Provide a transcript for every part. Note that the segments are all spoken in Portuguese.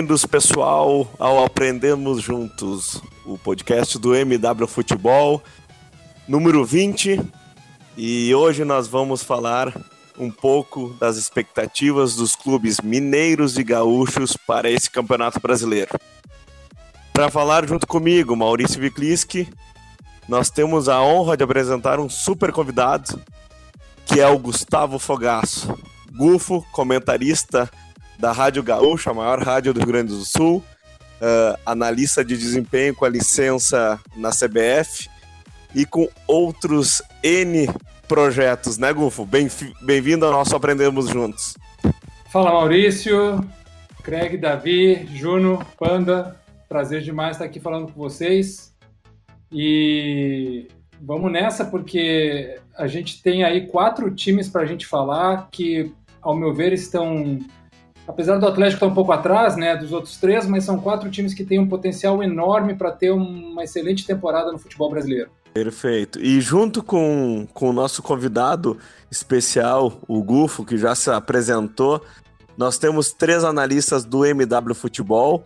Bem-vindos, pessoal, ao Aprendemos Juntos, o podcast do MW Futebol, número 20. E hoje nós vamos falar um pouco das expectativas dos clubes mineiros e gaúchos para esse Campeonato Brasileiro. Para falar junto comigo, Maurício Vikliski, nós temos a honra de apresentar um super convidado, que é o Gustavo Fogaço, Gufo, comentarista da Rádio Gaúcha, a maior rádio do Rio Grande do Sul, uh, analista de desempenho com a licença na CBF e com outros N projetos, né, Gufo? Bem-vindo ao nosso Aprendemos Juntos. Fala, Maurício, Craig, Davi, Juno, Panda, prazer demais estar aqui falando com vocês. E vamos nessa, porque a gente tem aí quatro times para a gente falar que, ao meu ver, estão apesar do Atlético estar um pouco atrás né, dos outros três, mas são quatro times que têm um potencial enorme para ter uma excelente temporada no futebol brasileiro. Perfeito. E junto com, com o nosso convidado especial, o Gufo, que já se apresentou, nós temos três analistas do MW Futebol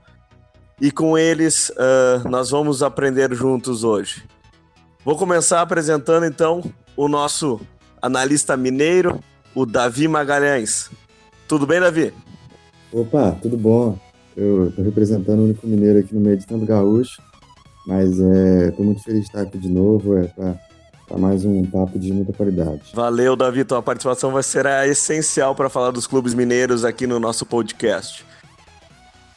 e com eles uh, nós vamos aprender juntos hoje. Vou começar apresentando então o nosso analista mineiro, o Davi Magalhães. Tudo bem, Davi? Opa, tudo bom? Eu estou representando o único mineiro aqui no meio de tanto gaúcho, mas estou é, muito feliz de estar aqui de novo, é para mais um papo de muita qualidade. Valeu, Davi, tua participação vai ser essencial para falar dos clubes mineiros aqui no nosso podcast.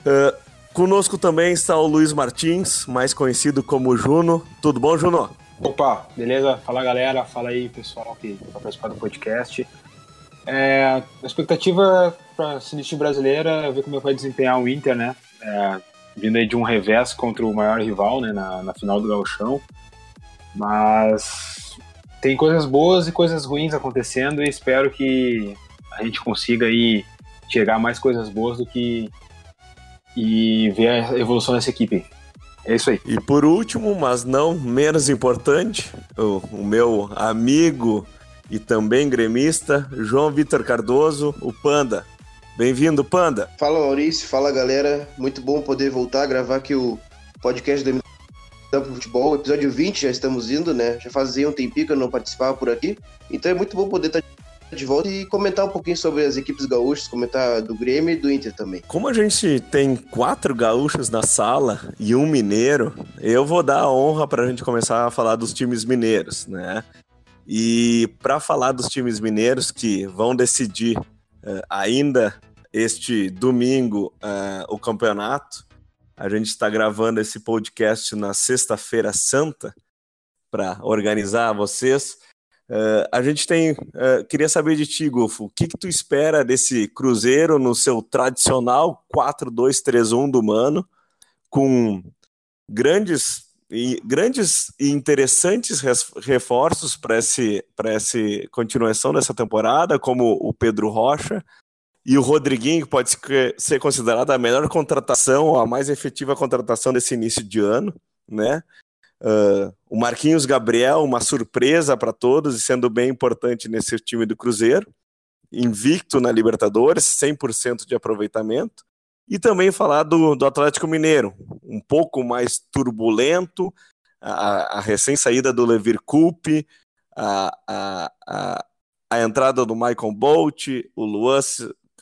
Uh, conosco também está o Luiz Martins, mais conhecido como Juno. Tudo bom, Juno? Opa, beleza? Fala galera, fala aí pessoal que vai participar do podcast. É, a expectativa para a time brasileira é ver como é vai desempenhar o Inter, né? É, vindo aí de um revés contra o maior rival, né? Na, na final do Gauchão. Mas tem coisas boas e coisas ruins acontecendo e espero que a gente consiga aí chegar mais coisas boas do que e ver a evolução dessa equipe. É isso aí. E por último, mas não menos importante, o, o meu amigo e também gremista, João Vitor Cardoso, o Panda. Bem-vindo, Panda. Fala, Maurício. Fala, galera. Muito bom poder voltar a gravar aqui o podcast do MW Futebol. Episódio 20, já estamos indo, né? Já fazia um tempinho que eu não participava por aqui. Então é muito bom poder estar de volta e comentar um pouquinho sobre as equipes gaúchas, comentar do Grêmio e do Inter também. Como a gente tem quatro gaúchos na sala e um mineiro, eu vou dar a honra para a gente começar a falar dos times mineiros, né? E para falar dos times mineiros que vão decidir uh, ainda este domingo uh, o campeonato, a gente está gravando esse podcast na Sexta-feira Santa para organizar vocês. Uh, a gente tem. Queria saber de ti, Gufo, o que, que tu espera desse Cruzeiro no seu tradicional 4-2-3-1 do Mano, com grandes e grandes e interessantes reforços para essa continuação dessa temporada, como o Pedro Rocha e o Rodriguinho, que pode ser considerada a melhor contratação, a mais efetiva contratação desse início de ano, né? Uh, o Marquinhos Gabriel, uma surpresa para todos e sendo bem importante nesse time do Cruzeiro, invicto na Libertadores, 100% de aproveitamento. E também falar do, do Atlético Mineiro, um pouco mais turbulento, a, a recém-saída do Levir Coupe, a, a, a, a, entrada do Michael Bolt, o Luan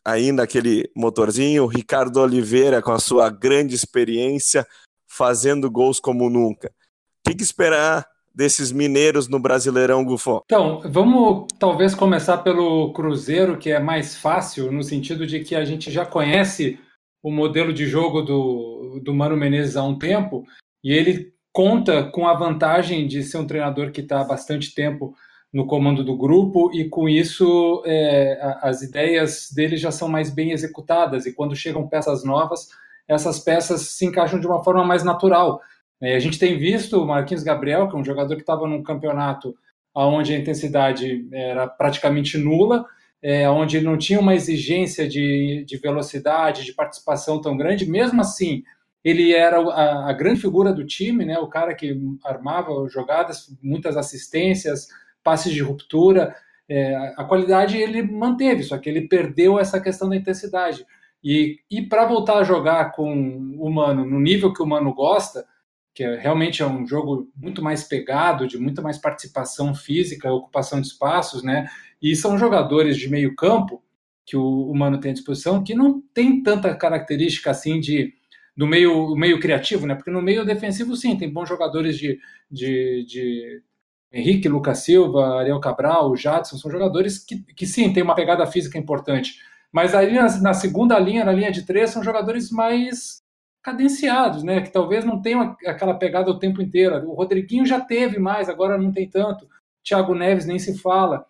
ainda aquele motorzinho, o Ricardo Oliveira com a sua grande experiência, fazendo gols como nunca. O que, que esperar desses mineiros no Brasileirão, Gufo? Então, vamos talvez começar pelo Cruzeiro, que é mais fácil, no sentido de que a gente já conhece o modelo de jogo do, do Mano Menezes há um tempo e ele conta com a vantagem de ser um treinador que está há bastante tempo no comando do grupo e com isso é, as ideias dele já são mais bem executadas e quando chegam peças novas essas peças se encaixam de uma forma mais natural. É, a gente tem visto o Marquinhos Gabriel, que é um jogador que estava num campeonato onde a intensidade era praticamente nula, é, onde não tinha uma exigência de, de velocidade, de participação tão grande, mesmo assim ele era a, a, grande figura do time, né? O cara que armava jogadas, muitas assistências, passes de ruptura. É, a qualidade ele manteve, só que ele perdeu essa questão da intensidade. E, e para voltar a jogar com o Mano no nível que o Mano gosta, que é, realmente é um jogo muito mais pegado, de muita mais participação física, ocupação de espaços, né? E são jogadores de meio campo que o, o Mano tem à disposição que não tem tanta característica assim de do meio, meio criativo, né? Porque no meio defensivo, sim, tem bons jogadores de, de, de Henrique, Lucas Silva, Ariel Cabral, Jadson, são jogadores que, que sim, tem uma pegada física importante. Mas ali na, na, segunda linha, na linha de três, são jogadores mais cadenciados, né? Que talvez não tenham aquela pegada o tempo inteiro. O Rodriguinho já teve mais, agora não tem tanto. Thiago Neves nem se fala.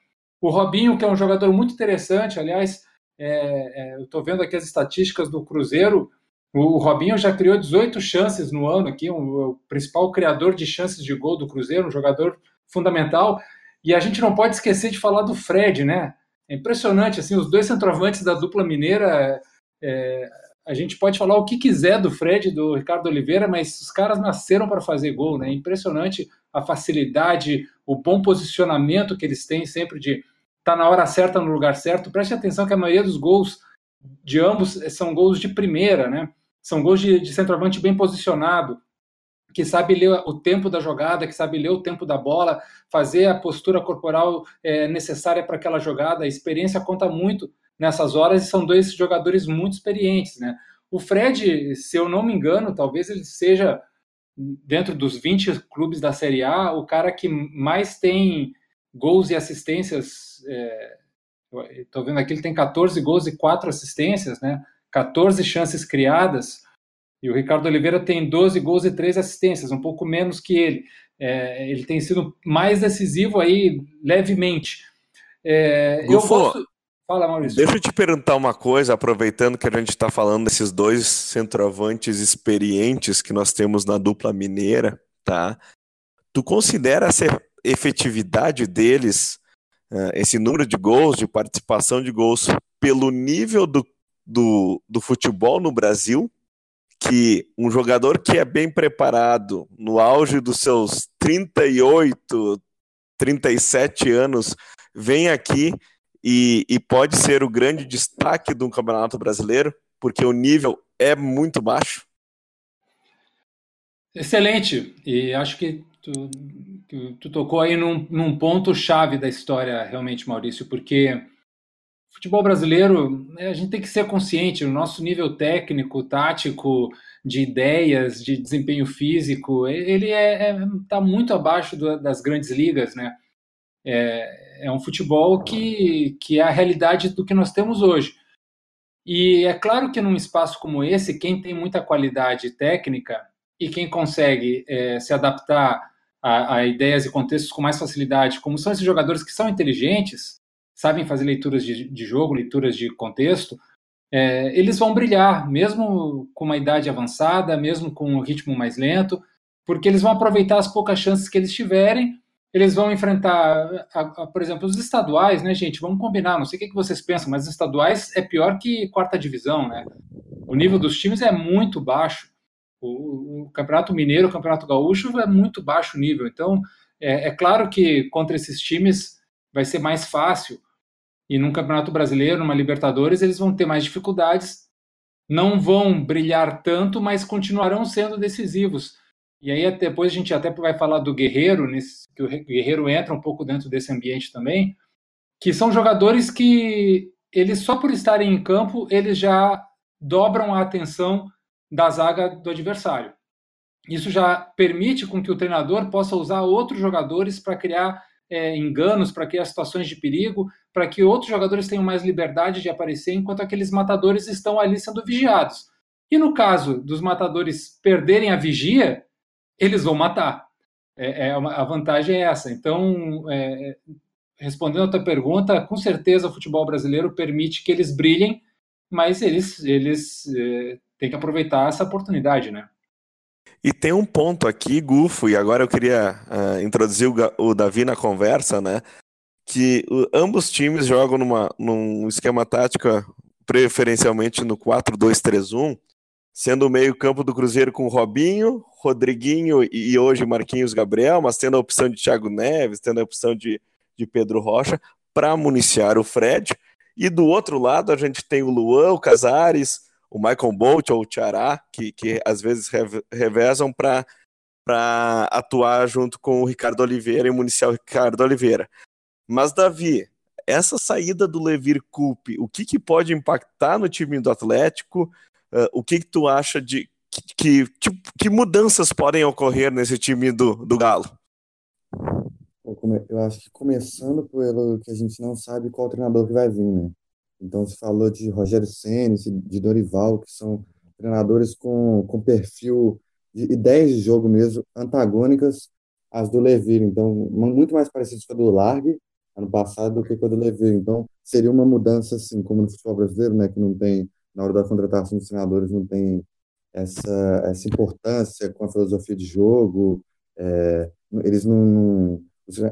O Robinho, que é um jogador muito interessante, aliás, é, é, eu estou vendo aqui as estatísticas do Cruzeiro. O, Robinho já criou 18 chances no ano aqui, um, o principal criador de chances de gol do Cruzeiro, um jogador fundamental. E a gente não pode esquecer de falar do Fred, né? É impressionante, assim, os dois centroavantes da dupla mineira. É, a gente pode falar o que quiser do Fred do Ricardo Oliveira, mas os caras nasceram para fazer gol, né? É impressionante a facilidade, o bom posicionamento que eles têm sempre de estar tá na hora certa, no lugar certo. Preste atenção que a maioria dos gols de ambos são gols de primeira, né? São gols de, de centroavante bem posicionado que sabe ler o tempo da jogada, que sabe ler o tempo da bola, fazer a postura corporal é, necessária para aquela jogada. A experiência conta muito nessas horas e são dois jogadores muito experientes, né? O Fred, se eu não me engano, talvez ele seja dentro dos 20 clubes da Série A o cara que mais tem gols e assistências. Estou é, vendo aqui, ele tem 14 gols e 4 assistências, né? 14 chances criadas. E o Ricardo Oliveira tem 12 gols e 3 assistências, um pouco menos que ele. É, ele tem sido mais decisivo aí, levemente. É, eu gosto... Fala, Maurício. Deixa eu te perguntar uma coisa, aproveitando que a gente está falando desses dois centroavantes experientes que nós temos na dupla mineira, tá? Tu considera essa efetividade deles, uh, esse número de gols, de participação de gols, pelo nível do, do, do futebol no Brasil? que um jogador que é bem preparado, no auge dos seus 38, 37 anos, vem aqui e, e pode ser o grande destaque de um campeonato brasileiro, porque o nível é muito baixo? Excelente, e acho que tu, tu, tu tocou aí num, num ponto chave da história, realmente, Maurício, porque futebol brasileiro, né, a gente tem que ser consciente, o nosso nível técnico, tático, de ideias, de desempenho físico, ele está é, é, tá muito abaixo do, das grandes ligas, né? É, é um futebol que, que é a realidade do que nós temos hoje. E é claro que num espaço como esse, quem tem muita qualidade técnica e quem consegue é, se adaptar a, a, ideias e contextos com mais facilidade, como são esses jogadores que são inteligentes, sabem fazer leituras de, de jogo, leituras de contexto, é, eles vão brilhar, mesmo com uma idade avançada, mesmo com um ritmo mais lento, porque eles vão aproveitar as poucas chances que eles tiverem. Eles vão enfrentar, a, a, por exemplo, os estaduais, né, gente? Vamos combinar, não sei o que, vocês pensam, mas estaduais é pior que quarta divisão, né? O nível dos times é muito baixo. O, o Campeonato Mineiro, o Campeonato Gaúcho é muito baixo nível. Então, é, é claro que contra esses times vai ser mais fácil e num Campeonato Brasileiro, numa Libertadores, eles vão ter mais dificuldades, não vão brilhar tanto, mas continuarão sendo decisivos. E aí depois a gente até vai falar do Guerreiro, que o Guerreiro entra um pouco dentro desse ambiente também, que são jogadores que eles só por estarem em campo, eles já dobram a atenção da zaga do adversário. Isso já permite com que o treinador possa usar outros jogadores para criar é, enganos, para criar situações de perigo, para que outros jogadores tenham mais liberdade de aparecer, enquanto aqueles matadores estão ali sendo vigiados. E no caso dos matadores perderem a vigia, eles vão matar. É, é uma, a vantagem é essa. Então, é, respondendo a tua pergunta, com certeza o futebol brasileiro permite que eles brilhem, mas eles, eles é, têm que aproveitar essa oportunidade, né? E tem um ponto aqui, Gufo, e agora eu queria uh, introduzir o, o, Davi na conversa, né? Que o, ambos times jogam numa, num esquema tático preferencialmente no 4-2-3-1, sendo o meio-campo do Cruzeiro com Robinho, Rodriguinho e hoje Marquinhos Gabriel, mas tendo a opção de Thiago Neves, tendo a opção de, de Pedro Rocha, para municiar o Fred. E do outro lado a gente tem o Luan, o Casares, o Michael Bolt ou o Tiará, que, que às vezes revezam para atuar junto com o Ricardo Oliveira e o Ricardo Oliveira. Mas, Davi, essa saída do Levir Coupe, o que, que pode impactar no time do Atlético? Uh, o que, que tu acha de que, que, que, mudanças podem ocorrer nesse time do, do Galo? Eu acho que começando pelo que a gente não sabe qual treinador que vai vir, né? Então, se falou de Rogério Senna, de Dorival, que são treinadores com, com perfil de ideias de jogo mesmo antagônicas às do Levir. Então, muito mais parecidas com a do Largue ano passado do que com a do Levir. Então, seria uma mudança, assim, como no futebol brasileiro, né, que não tem, na hora da contratação dos treinadores, não tem essa, essa importância com a filosofia de jogo. É, eles não.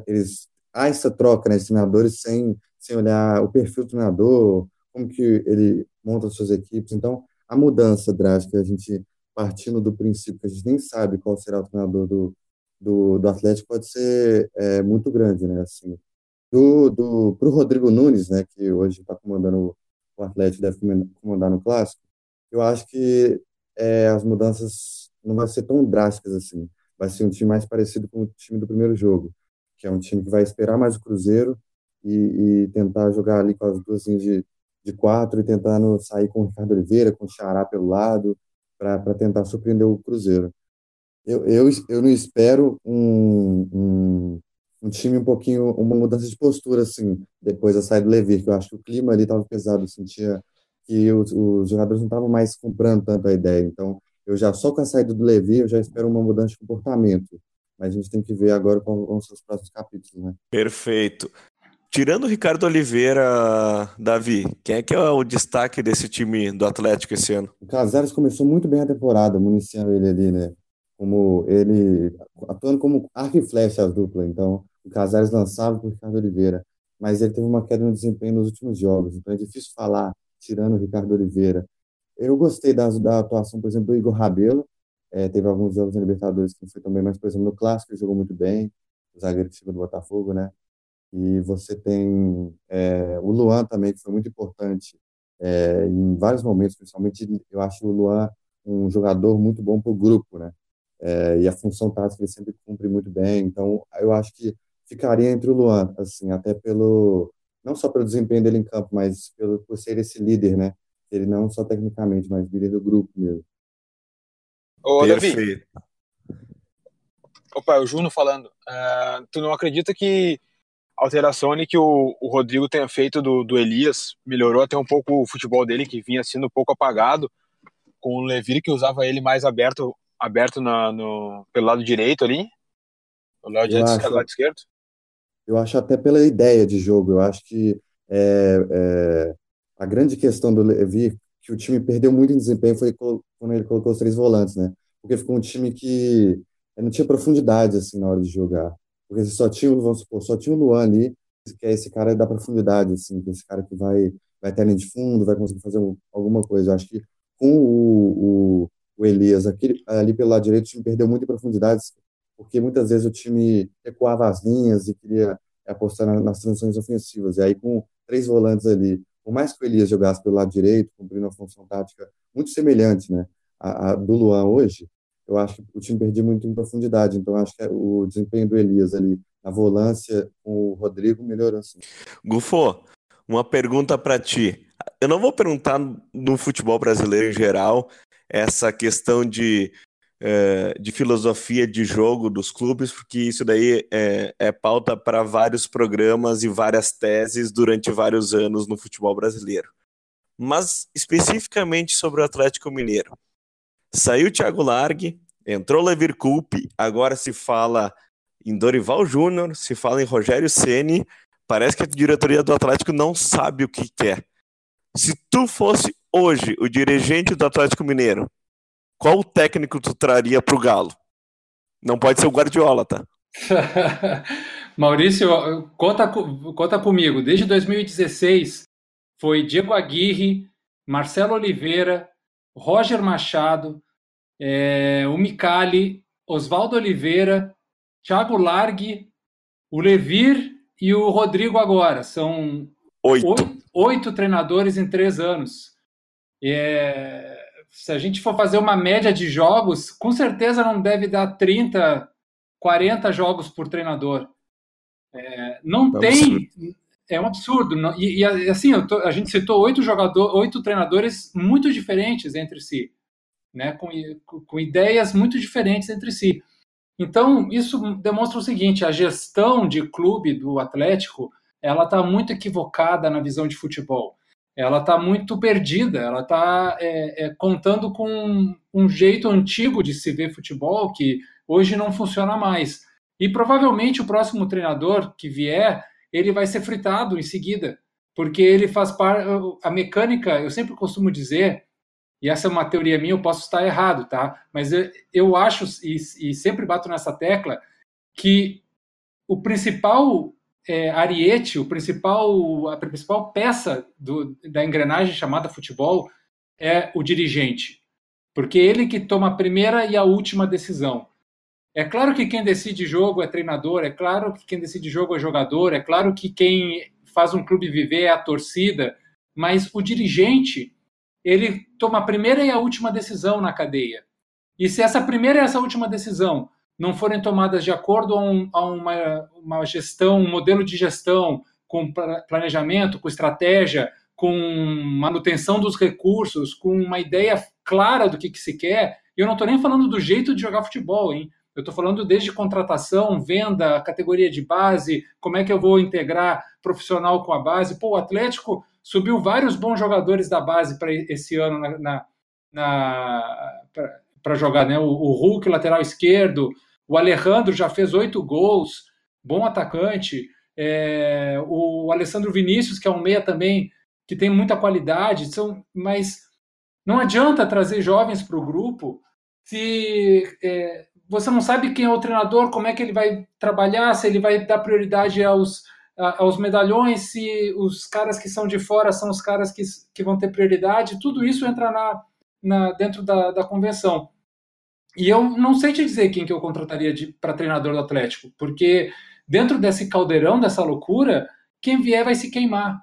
Eles, há essa troca, né, de treinadores sem sem olhar o perfil do treinador, como que ele monta suas equipes. Então, a mudança drástica, a gente partindo do princípio que a gente nem sabe qual será o treinador do, do, do Atlético, pode ser é, muito grande, né? Assim, do, do, Rodrigo Nunes, né, que hoje está comandando o Atlético, deve comandar no Clássico, eu acho que é, as mudanças não vão ser tão drásticas assim. Vai ser um time mais parecido com o time do primeiro jogo, que é um time que vai esperar mais o Cruzeiro, e, e tentar jogar ali com as duas de, de quatro e tentando sair com o Ricardo Oliveira, com o Xará pelo lado, para tentar surpreender o Cruzeiro. Eu, eu, eu não espero um, um, um, time um pouquinho, uma mudança de postura, assim, depois da saída do Levi, que eu acho que o clima ali estava pesado, eu sentia que os, os jogadores não estavam mais comprando tanto a ideia. Então, eu já, só com a saída do Levi, eu já espero uma mudança de comportamento. Mas a gente tem que ver agora com os seus próximos capítulos, né? Perfeito. Tirando o Ricardo Oliveira, Davi, quem é que é o destaque desse time do Atlético esse ano? O Casares começou muito bem a temporada, municiando ele ali, né? Como ele atuando como arco e flecha as duplas. Então, o Casares lançava para o Ricardo Oliveira, mas ele teve uma queda no desempenho nos últimos jogos. Então, é difícil falar tirando o Ricardo Oliveira. Eu gostei da, da atuação, por exemplo, do Igor Rabelo. É, teve alguns jogos na Libertadores que não foi também, mas, por exemplo, no Clássico ele jogou muito bem. O zagueiro que chegou do Botafogo, né? E você tem é, o Luan também, que foi muito importante é, em vários momentos, principalmente eu acho o Luan um jogador muito bom para o grupo, né? É, e a função tática ele sempre cumpre muito bem. Então, eu acho que ficaria entre o Luan, assim, até pelo não só pelo desempenho dele em campo, mas pelo por ser esse líder, né? Ele não só tecnicamente, mas líder do grupo mesmo. Ô, Davi. Opa, o Juno falando. Uh, tu não acredita que alteração que o, o Rodrigo tenha feito do, do Elias melhorou até um pouco o futebol dele, que vinha sendo um pouco apagado, com o Levir que usava ele mais aberto aberto na, no, pelo lado direito ali, o lado, direito, acho, lado esquerdo. Eu acho até pela ideia de jogo, eu acho que é, é, a grande questão do Levir, que o time perdeu muito em desempenho, foi quando ele colocou os três volantes, né? Porque ficou um time que não tinha profundidade assim na hora de jogar. Porque só tinha, vamos supor, só tinha o Luan ali, que é esse cara da profundidade, assim, que é esse cara que vai, vai ter linha de fundo, vai conseguir fazer um, alguma coisa. Eu acho que com o, o, o Elias aqui, ali pelo lado direito, o time perdeu muito em profundidade, porque muitas vezes o time recuava as linhas e queria apostar na, nas transições ofensivas. E aí, com três volantes ali, por mais que o Elias jogasse pelo lado direito, cumprindo uma função tática muito semelhante né, à, à do Luan hoje, eu acho que o time perdia muito em profundidade. Então, acho que o desempenho do Elias ali na volância com o Rodrigo melhorou assim. Gufo, uma pergunta para ti. Eu não vou perguntar no futebol brasileiro em geral essa questão de, é, de filosofia de jogo dos clubes, porque isso daí é, é pauta para vários programas e várias teses durante vários anos no futebol brasileiro. mas especificamente sobre o Atlético Mineiro. Saiu Thiago Largue, entrou Levir Coupe, agora se fala em Dorival Júnior, se fala em Rogério Ceni. Parece que a diretoria do Atlético não sabe o que quer. Se tu fosse hoje o dirigente do Atlético Mineiro, qual técnico tu traria para o Galo? Não pode ser o Guardiola, tá? Maurício, conta, conta comigo. Desde 2016 foi Diego Aguirre, Marcelo Oliveira, Roger Machado, é, o Micali, Oswaldo Oliveira, Thiago Largue, o Levir e o Rodrigo agora. São oito, oito, oito treinadores em três anos. É, se a gente for fazer uma média de jogos, com certeza não deve dar 30, 40 jogos por treinador. É, não tem. É um absurdo. E, e, assim, tô, a gente citou oito jogadores, oito treinadores muito diferentes entre si, né? Com, com ideias muito diferentes entre si. Então, isso demonstra o seguinte: a gestão de clube do Atlético ela está muito equivocada na visão de futebol ela está muito perdida, ela está é, é, contando com um jeito antigo de se ver futebol que hoje não funciona mais. E provavelmente o próximo treinador que vier, ele vai ser fritado em seguida, porque ele faz parte. A mecânica, eu sempre costumo dizer, e essa é uma teoria minha, eu posso estar errado, tá? Mas eu, eu acho, e, e sempre bato nessa tecla, que o principal é, Ariete, o principal, a principal peça do, da engrenagem chamada futebol é o dirigente, porque ele que toma a primeira e a última decisão. É claro que quem decide jogo é treinador, é claro que quem decide jogo é jogador, é claro que quem faz um clube viver é a torcida, mas o dirigente ele toma a primeira e a última decisão na cadeia. E se essa primeira e essa última decisão não forem tomadas de acordo a, um, a uma, uma gestão, um modelo de gestão com planejamento, com estratégia, com manutenção dos recursos, com uma ideia clara do que, que se quer. Eu não estou nem falando do jeito de jogar futebol, hein? Eu estou falando desde contratação, venda, categoria de base, como é que eu vou integrar profissional com a base. Pô, o Atlético subiu vários bons jogadores da base para esse ano na, na, na para jogar, né? O, o Hulk, lateral esquerdo, o Alejandro já fez oito gols, bom atacante. É, o Alessandro Vinícius, que é um meia também, que tem muita qualidade, são, mas não adianta trazer jovens para o grupo se é, você não sabe quem é o treinador, como é que ele vai trabalhar, se ele vai dar prioridade aos, aos medalhões, se os caras que são de fora são os caras que, que vão ter prioridade, tudo isso entra na, na dentro da, da convenção. E eu não sei te dizer quem que eu contrataria para treinador do Atlético, porque dentro desse caldeirão, dessa loucura, quem vier vai se queimar.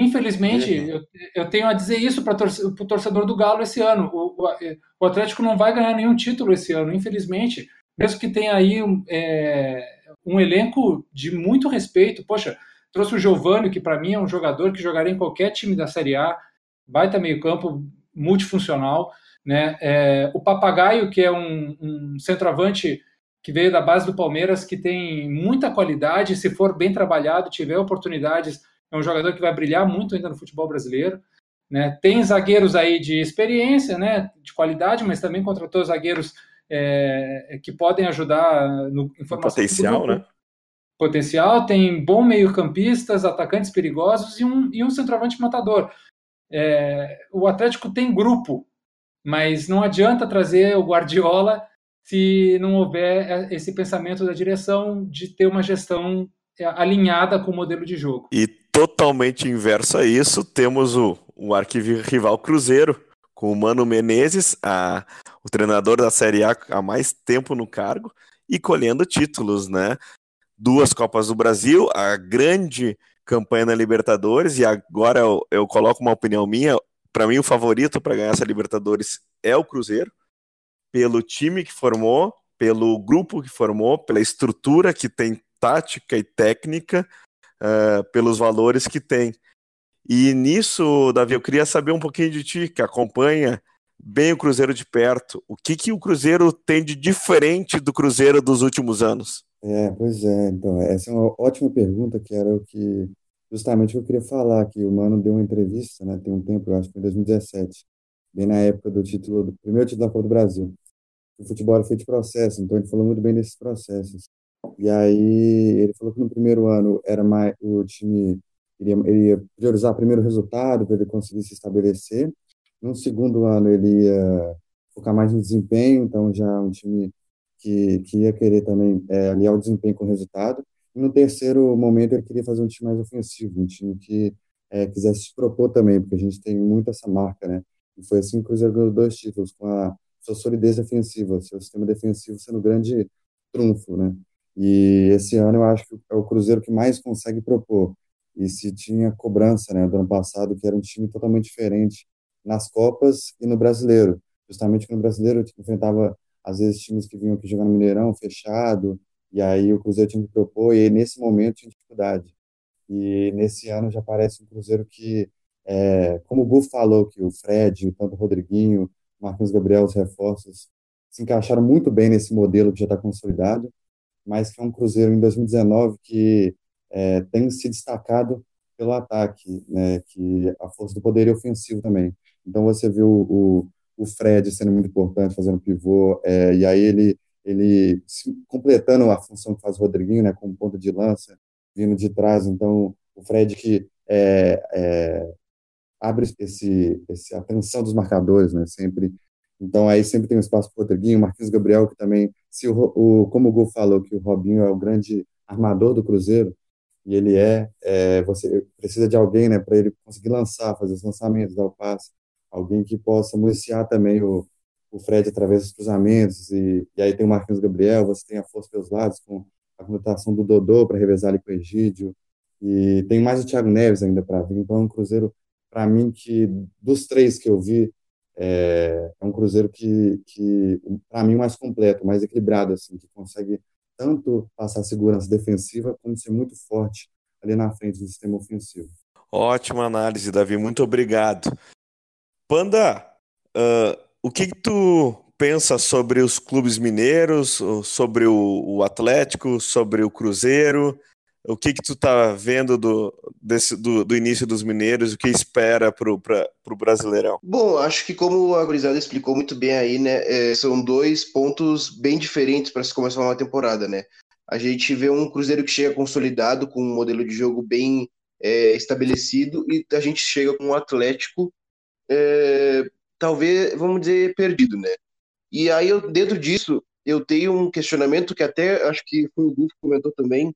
Infelizmente, uhum. eu, eu, tenho a dizer isso para o torcedor do Galo esse ano. O, o, o, Atlético não vai ganhar nenhum título esse ano, infelizmente. Mesmo que tenha aí um, é, um elenco de muito respeito. Poxa, trouxe o Giovanni, que para mim é um jogador que jogaria em qualquer time da Série A, baita meio-campo, multifuncional. Né? É, o Papagaio, que é um, um centroavante que veio da base do Palmeiras, que tem muita qualidade, se for bem trabalhado, tiver oportunidades, é um jogador que vai brilhar muito ainda no futebol brasileiro. Né? Tem zagueiros aí de experiência, né? de qualidade, mas também contratou zagueiros é, que podem ajudar no em formação potencial, né? Potencial, tem bom meio-campistas, atacantes perigosos e um, e um centroavante matador. É, o Atlético tem grupo mas não adianta trazer o Guardiola se não houver esse pensamento da direção de ter uma gestão alinhada com o modelo de jogo. E totalmente inverso a isso, temos o, o arquivo-rival Cruzeiro, com o Mano Menezes, a, o treinador da Série A há mais tempo no cargo, e colhendo títulos, né? Duas Copas do Brasil, a grande campanha na Libertadores, e agora eu, eu coloco uma opinião minha, para mim, o favorito para ganhar essa Libertadores é o Cruzeiro, pelo time que formou, pelo grupo que formou, pela estrutura que tem tática e técnica, uh, pelos valores que tem. E nisso, Davi, eu queria saber um pouquinho de ti, que acompanha bem o Cruzeiro de perto. O que, que o Cruzeiro tem de diferente do Cruzeiro dos últimos anos? É, pois é. Então, essa é uma ótima pergunta, que era o que justamente eu queria falar, que o Mano deu uma entrevista, né, tem um tempo, eu acho que foi em 2017, bem na época do título, do primeiro título da Copa do Brasil. O futebol era feito de processo, então ele falou muito bem desses processos. E aí ele falou que no primeiro ano era mais o time iria, ele ia priorizar primeiro o resultado para ele conseguir se estabelecer. No segundo ano ele ia focar mais no desempenho, então já um time que, que ia querer também é, aliar o desempenho com o resultado. E no terceiro momento ele queria fazer um time mais ofensivo, um time que é, quisesse se propor também, porque a gente tem muito essa marca, né? E foi assim que o Cruzeiro ganhou dois títulos, com a sua solidez defensiva, seu sistema defensivo sendo grande trunfo, né? E esse ano eu acho que é o Cruzeiro que mais consegue propor. E se tinha cobrança, né, do ano passado, que era um time totalmente diferente nas Copas e no Brasileiro. Justamente que no Brasileiro enfrentava, às vezes, times que vinham aqui jogar no Mineirão, fechado, e aí o Cruzeiro tinha que propor, e aí, nesse momento tinha dificuldade. E nesse ano já parece um Cruzeiro que, é, como o Gu falou, que o Fred, tanto o Rodriguinho, Marcos Gabriel, os reforços, se encaixaram muito bem nesse modelo que já está consolidado, mas que é um Cruzeiro em 2019 que é, tem se destacado pelo ataque, né, que a força do poder ofensivo também. Então você viu o, o Fred sendo muito importante, fazendo pivô, é, e aí ele, ele completando a função que faz o Rodriguinho, né, como ponta de lança, vindo de trás. Então o Fred que é, é, abre esse, esse atenção dos marcadores, né, sempre. Então aí sempre tem um espaço para o Rodriguinho, Marquinhos Gabriel que também, se o, o como o Gol falou que o Robinho é o grande armador do Cruzeiro, e ele é, é você precisa de alguém, né, para ele conseguir lançar, fazer os lançamentos, dar o passe, alguém que possa municiar também o, o Fred através dos cruzamentos, e, e aí tem o Marquinhos Gabriel, você tem a força pelos lados, com a conotação do Dodô para revezar ali com o Egídio, e tem mais o Thiago Neves ainda para vir, então é um Cruzeiro, para mim, que dos três que eu vi, é, é um Cruzeiro que, que para mim, mais completo, mais equilibrado, assim, que consegue tanto passar segurança defensiva como ser muito forte ali na frente do sistema ofensivo. Ótima análise, Davi. Muito obrigado. Panda, uh, o que, que, tu pensa sobre os clubes mineiros, sobre o, o Atlético, sobre o Cruzeiro? O que que tu tá vendo do, desse, do, do início dos mineiros? O que espera pro, pra, pro Brasileirão? Bom, acho que como a Gurizada explicou muito bem aí, né, é, são dois pontos bem diferentes para se começar uma temporada, né? A gente vê um Cruzeiro que chega consolidado, com um modelo de jogo bem é, estabelecido, e a gente chega com um Atlético, é, talvez, vamos dizer, perdido, né? E aí, eu, dentro disso, eu tenho um questionamento que até acho que foi o Gufo comentou também,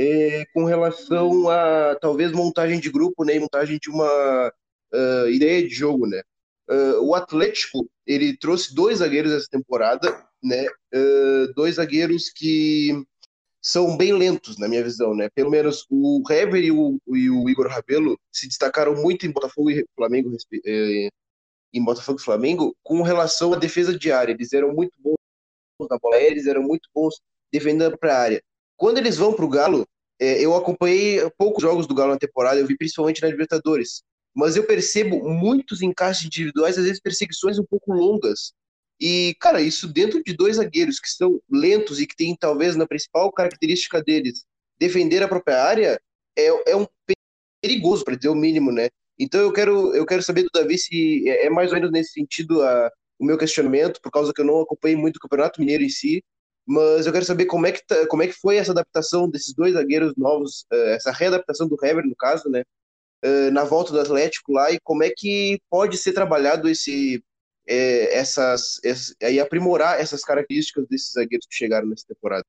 é, com relação a talvez montagem de grupo, né, montagem de uma uh, ideia de jogo, né. Uh, o Atlético ele trouxe dois zagueiros essa temporada, né, uh, dois zagueiros que são bem lentos na minha visão, né. Pelo menos o Hever e o, e o Igor Rabelo se destacaram muito em Botafogo e Flamengo, eh, em Botafogo e Flamengo, com relação à defesa de área. Eles eram muito bons na bola eles eram muito bons defendendo para a área. Quando eles vão para o Galo, é, eu acompanhei poucos jogos do Galo na temporada, eu vi principalmente na Libertadores, mas eu percebo muitos encaixes individuais, às vezes perseguições um pouco longas. E, cara, isso dentro de dois zagueiros que são lentos e que tem talvez na principal característica deles defender a própria área, é, é um perigoso, para dizer o mínimo, né? Então eu quero, eu quero saber do Davi se é, é mais ou menos nesse sentido a, o meu questionamento, por causa que eu não acompanhei muito o Campeonato Mineiro em si, mas eu quero saber como é que, tá, como é que foi essa adaptação desses dois zagueiros novos, eh, essa readaptação do Hever, no caso, né? Eh, na volta do Atlético lá, e como é que pode ser trabalhado esse, é, essas, aí aprimorar essas características desses zagueiros que chegaram nessa temporada.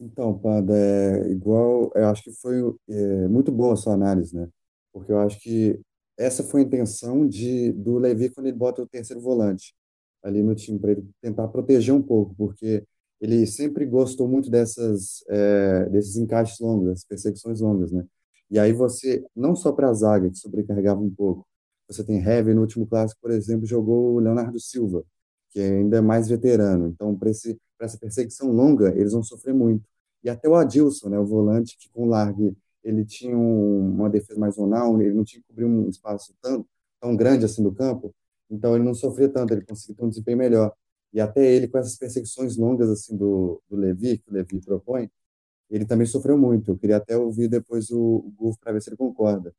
Então, Panda, é igual, eu acho que foi é, muito boa a sua análise, né? Porque eu acho que essa foi a intenção de, do Levi quando ele bota o terceiro volante ali no time para ele tentar proteger um pouco, porque ele sempre gostou muito dessas é, desses encaixes longos, dessas perseguições longas, né? E aí você não só para a zaga que sobrecarregava um pouco, você tem Heavy no último clássico, por exemplo, jogou o Leonardo Silva, que é ainda mais veterano. Então para essa perseguição longa eles vão sofrer muito. E até o Adilson, né, o volante que com Largue ele tinha um, uma defesa mais zonal, ele não tinha que cobrir um espaço tão, tão grande assim do campo, então ele não sofria tanto, ele conseguia ter um desempenho melhor. E até ele, com essas perseguições longas assim do, do Levi, que o Levi propõe, ele também sofreu muito. Eu queria até ouvir depois o, o para ver se ele concorda.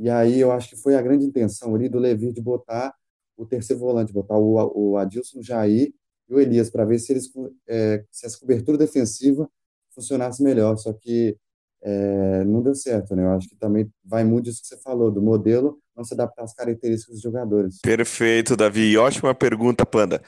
E aí eu acho que foi a grande intenção ali do Levi de botar o terceiro volante, botar o, o Adilson Jair e o Elias, para ver se, eles, é, se essa cobertura defensiva funcionasse melhor. Só que é, não deu certo, né? Eu acho que também vai muito disso que você falou, do modelo não se adaptar às características dos jogadores. Perfeito, Davi. Ótima pergunta, Panda.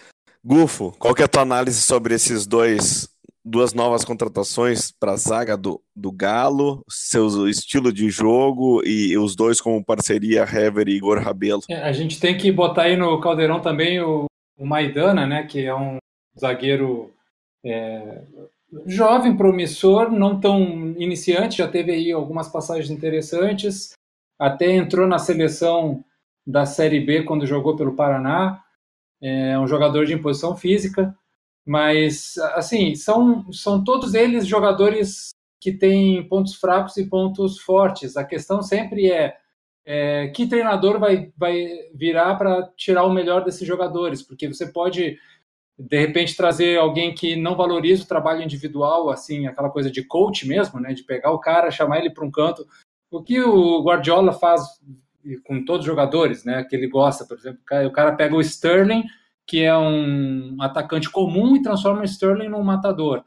Gufo, qual que é a tua análise sobre esses dois duas novas contratações para a zaga do, do Galo, seu estilo de jogo e os dois como parceria Hever e Igor Rabelo? É, a gente tem que botar aí no caldeirão também o, o Maidana, né, que é um zagueiro é, jovem, promissor, não tão iniciante, já teve aí algumas passagens interessantes, até entrou na seleção da Série B quando jogou pelo Paraná, é um jogador de imposição física, mas assim, são, são todos eles jogadores que têm pontos fracos e pontos fortes. A questão sempre é, é que treinador vai, vai virar para tirar o melhor desses jogadores, porque você pode de repente trazer alguém que não valoriza o trabalho individual, assim, aquela coisa de coach mesmo, né, de pegar o cara, chamar ele para um canto. O que o Guardiola faz com todos os jogadores, né, que ele gosta, por exemplo, o cara pega o Sterling, que é um atacante comum e transforma o Sterling num matador.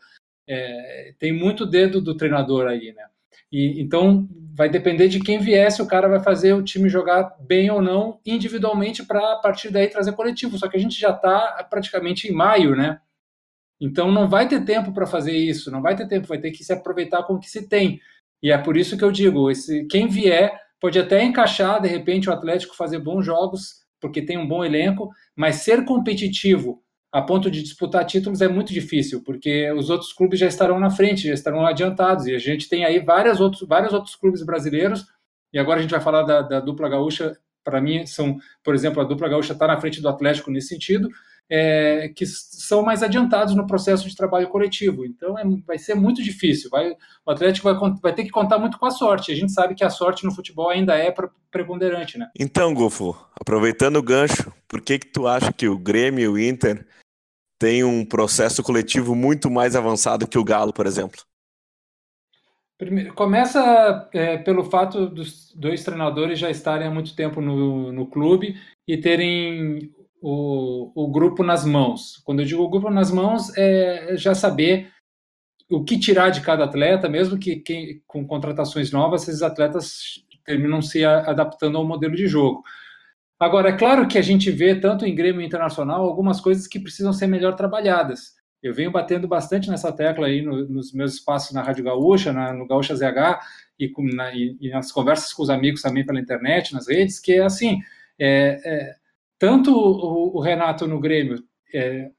É, tem muito dedo do treinador aí, né? E, então vai depender de quem viesse, o cara vai fazer o time jogar bem ou não individualmente para a partir daí trazer coletivo. Só que a gente já está praticamente em maio, né? Então não vai ter tempo para fazer isso, não vai ter tempo, vai ter que se aproveitar com o que se tem. E é por isso que eu digo, esse, quem vier pode até encaixar de repente o Atlético fazer bons jogos, porque tem um bom elenco, mas ser competitivo a ponto de disputar títulos é muito difícil, porque os outros clubes já estarão na frente, já estarão adiantados, e a gente tem aí vários outros, vários outros clubes brasileiros, e agora a gente vai falar da, da dupla gaúcha, para mim são, por exemplo, a dupla gaúcha está na frente do Atlético nesse sentido, é, que são mais adiantados no processo de trabalho coletivo. Então é, vai ser muito difícil. Vai, o Atlético vai, vai, ter que contar muito com a sorte. A gente sabe que a sorte no futebol ainda é preponderante, né? Então, Gufo, aproveitando o gancho, por que que tu acha que o Grêmio e o Inter tem um processo coletivo muito mais avançado que o Galo, por exemplo? Primeiro, começa é, pelo fato dos dois treinadores já estarem há muito tempo no, no clube e terem o, o grupo nas mãos. Quando eu digo o grupo nas mãos, é já saber o que tirar de cada atleta, mesmo que, que com contratações novas, esses atletas terminam se adaptando ao modelo de jogo. Agora, é claro que a gente vê, tanto em Grêmio Internacional, algumas coisas que precisam ser melhor trabalhadas. Eu venho batendo bastante nessa tecla aí no, nos meus espaços na Rádio Gaúcha, na, no Gaúcha ZH, e, na, e, e, nas conversas com os amigos também pela internet, nas redes, que é assim, é, é, tanto o, o, Renato no Grêmio, é,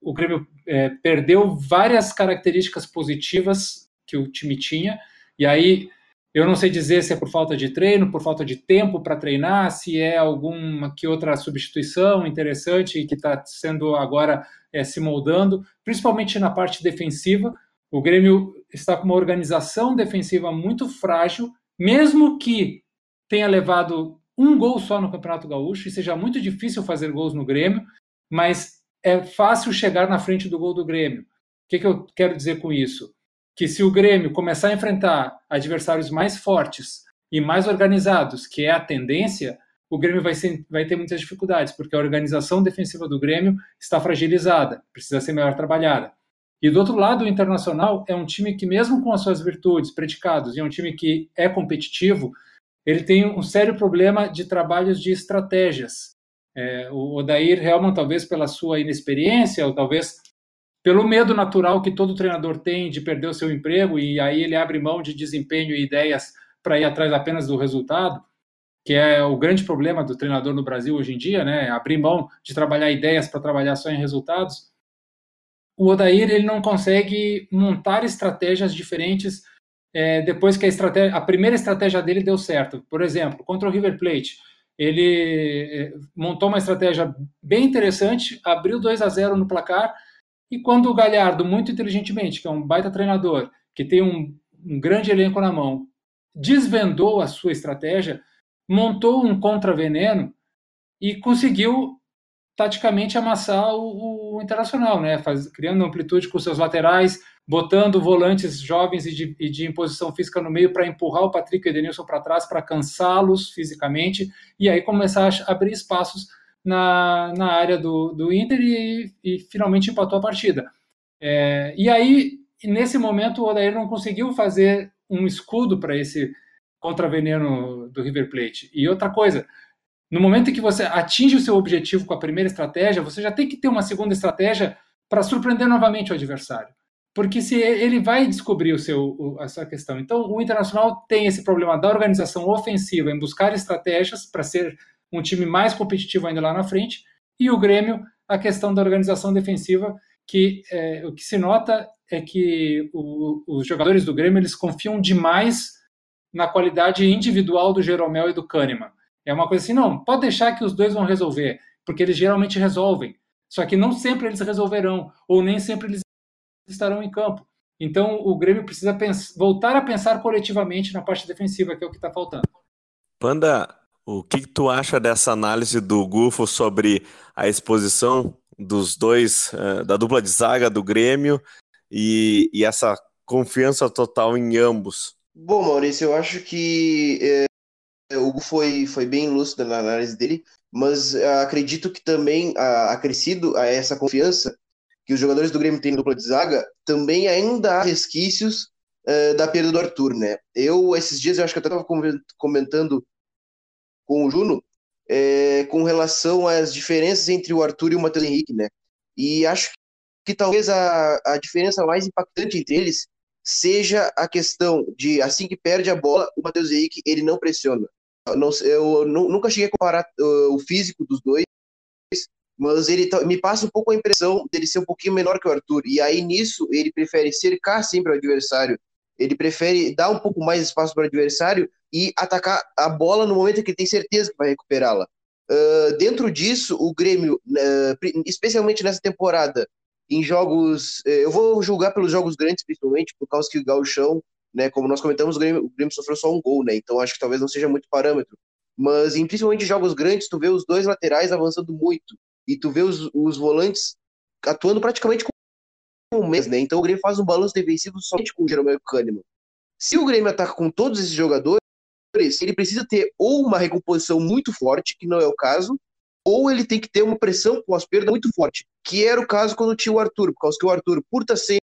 o Grêmio é, perdeu várias características positivas que o time tinha, e aí eu não sei dizer se é por falta de treino, por falta de tempo para treinar, se é alguma que outra substituição interessante que está sendo agora é, se moldando, principalmente na parte defensiva. O Grêmio está com uma organização defensiva muito frágil, mesmo que tenha levado um gol só no Campeonato Gaúcho e seja muito difícil fazer gols no Grêmio, mas é fácil chegar na frente do gol do Grêmio. O que, que eu quero dizer com isso? Que se o Grêmio começar a enfrentar adversários mais fortes e mais organizados, que é a tendência, o Grêmio vai, ser, vai ter muitas dificuldades, porque a organização defensiva do Grêmio está fragilizada, precisa ser melhor trabalhada. E do outro lado, o Internacional é um time que, mesmo com as suas virtudes, predicados, e é um time que é competitivo, ele tem um sério problema de trabalhos de estratégias. É, o Odair Helman, talvez pela sua inexperiência, ou talvez pelo medo natural que todo treinador tem de perder o seu emprego e aí ele abre mão de desempenho e ideias para ir atrás apenas do resultado, que é o grande problema do treinador no Brasil hoje em dia, né? Abrir mão de trabalhar ideias para trabalhar só em resultados. O Odair ele não consegue montar estratégias diferentes é, depois que a, estratégia, a primeira estratégia dele deu certo. Por exemplo, contra o River Plate, ele é, montou uma estratégia bem interessante, abriu 2 a 0 no placar e quando o Galhardo, muito inteligentemente, que é um baita treinador, que tem um, um grande elenco na mão, desvendou a sua estratégia, montou um contraveneno e conseguiu taticamente amassar o, o Internacional, né? Faz, criando amplitude com seus laterais, botando volantes jovens e de, e de imposição física no meio para empurrar o Patrick e o Edenilson para trás, para cansá-los fisicamente, e aí começar a abrir espaços na, na área do, do Inter e, e finalmente empatou a partida. É, e aí, nesse momento, o Odair não conseguiu fazer um escudo para esse contra-veneno do River Plate. E outra coisa, no momento em que você atinge o seu objetivo com a primeira estratégia, você já tem que ter uma segunda estratégia para surpreender novamente o adversário. Porque se ele vai descobrir o seu, essa questão. Então, o Internacional tem esse problema da organização ofensiva em buscar estratégias para ser um time mais competitivo ainda lá na frente, e o Grêmio, a questão da organização defensiva, que é, o que se nota é que o, os jogadores do Grêmio eles confiam demais na qualidade individual do Jeromel e do Kahneman. É uma coisa assim, não, pode deixar que os dois vão resolver, porque eles geralmente resolvem. Só que não sempre eles resolverão, ou nem sempre eles estarão em campo. Então o Grêmio precisa pensar, voltar a pensar coletivamente na parte defensiva, que é o que está faltando. Panda, o que, tu acha dessa análise do Gufo sobre a exposição dos dois, uh, da dupla de zaga do Grêmio e, e, essa confiança total em ambos? Bom, Maurício, eu acho que é, o Gufo foi, foi bem lúcido na análise dele, mas uh, acredito que também acrescido a essa confiança que os jogadores do Grêmio têm na dupla de zaga, também ainda há resquícios da perda do Arthur, né? Eu, esses dias, eu acho que eu estava comentando com o Juno é, com relação às diferenças entre o Arthur e o Matheus Henrique, né? E acho que talvez a, a diferença mais impactante entre eles seja a questão de assim que perde a bola, o Matheus Henrique ele não pressiona. Não, eu nunca cheguei a comparar uh, o físico dos dois, mas ele me passa um pouco a impressão dele ser um pouquinho menor que o Arthur. E aí nisso ele prefere cercar sempre o adversário ele prefere dar um pouco mais espaço para o adversário e atacar a bola no momento em que ele tem certeza que vai recuperá-la. Uh, dentro disso, o Grêmio, uh, especialmente nessa temporada, em jogos. Uh, eu vou julgar pelos jogos grandes, principalmente, por causa que o Gauchão, né, como nós comentamos, o Grêmio, o Grêmio sofreu só um gol, né? Então acho que talvez não seja muito parâmetro. Mas em principalmente jogos grandes, tu vê os dois laterais avançando muito. E tu vê os, os volantes atuando praticamente um mês, né? Então o Grêmio faz um balanço defensivo somente com o Jeromel o Kahneman. Se o Grêmio ataca com todos esses jogadores, ele precisa ter ou uma recomposição muito forte, que não é o caso, ou ele tem que ter uma pressão pós-perda muito forte, que era o caso quando tinha o Arthur, por causa que o Arthur, por estar sempre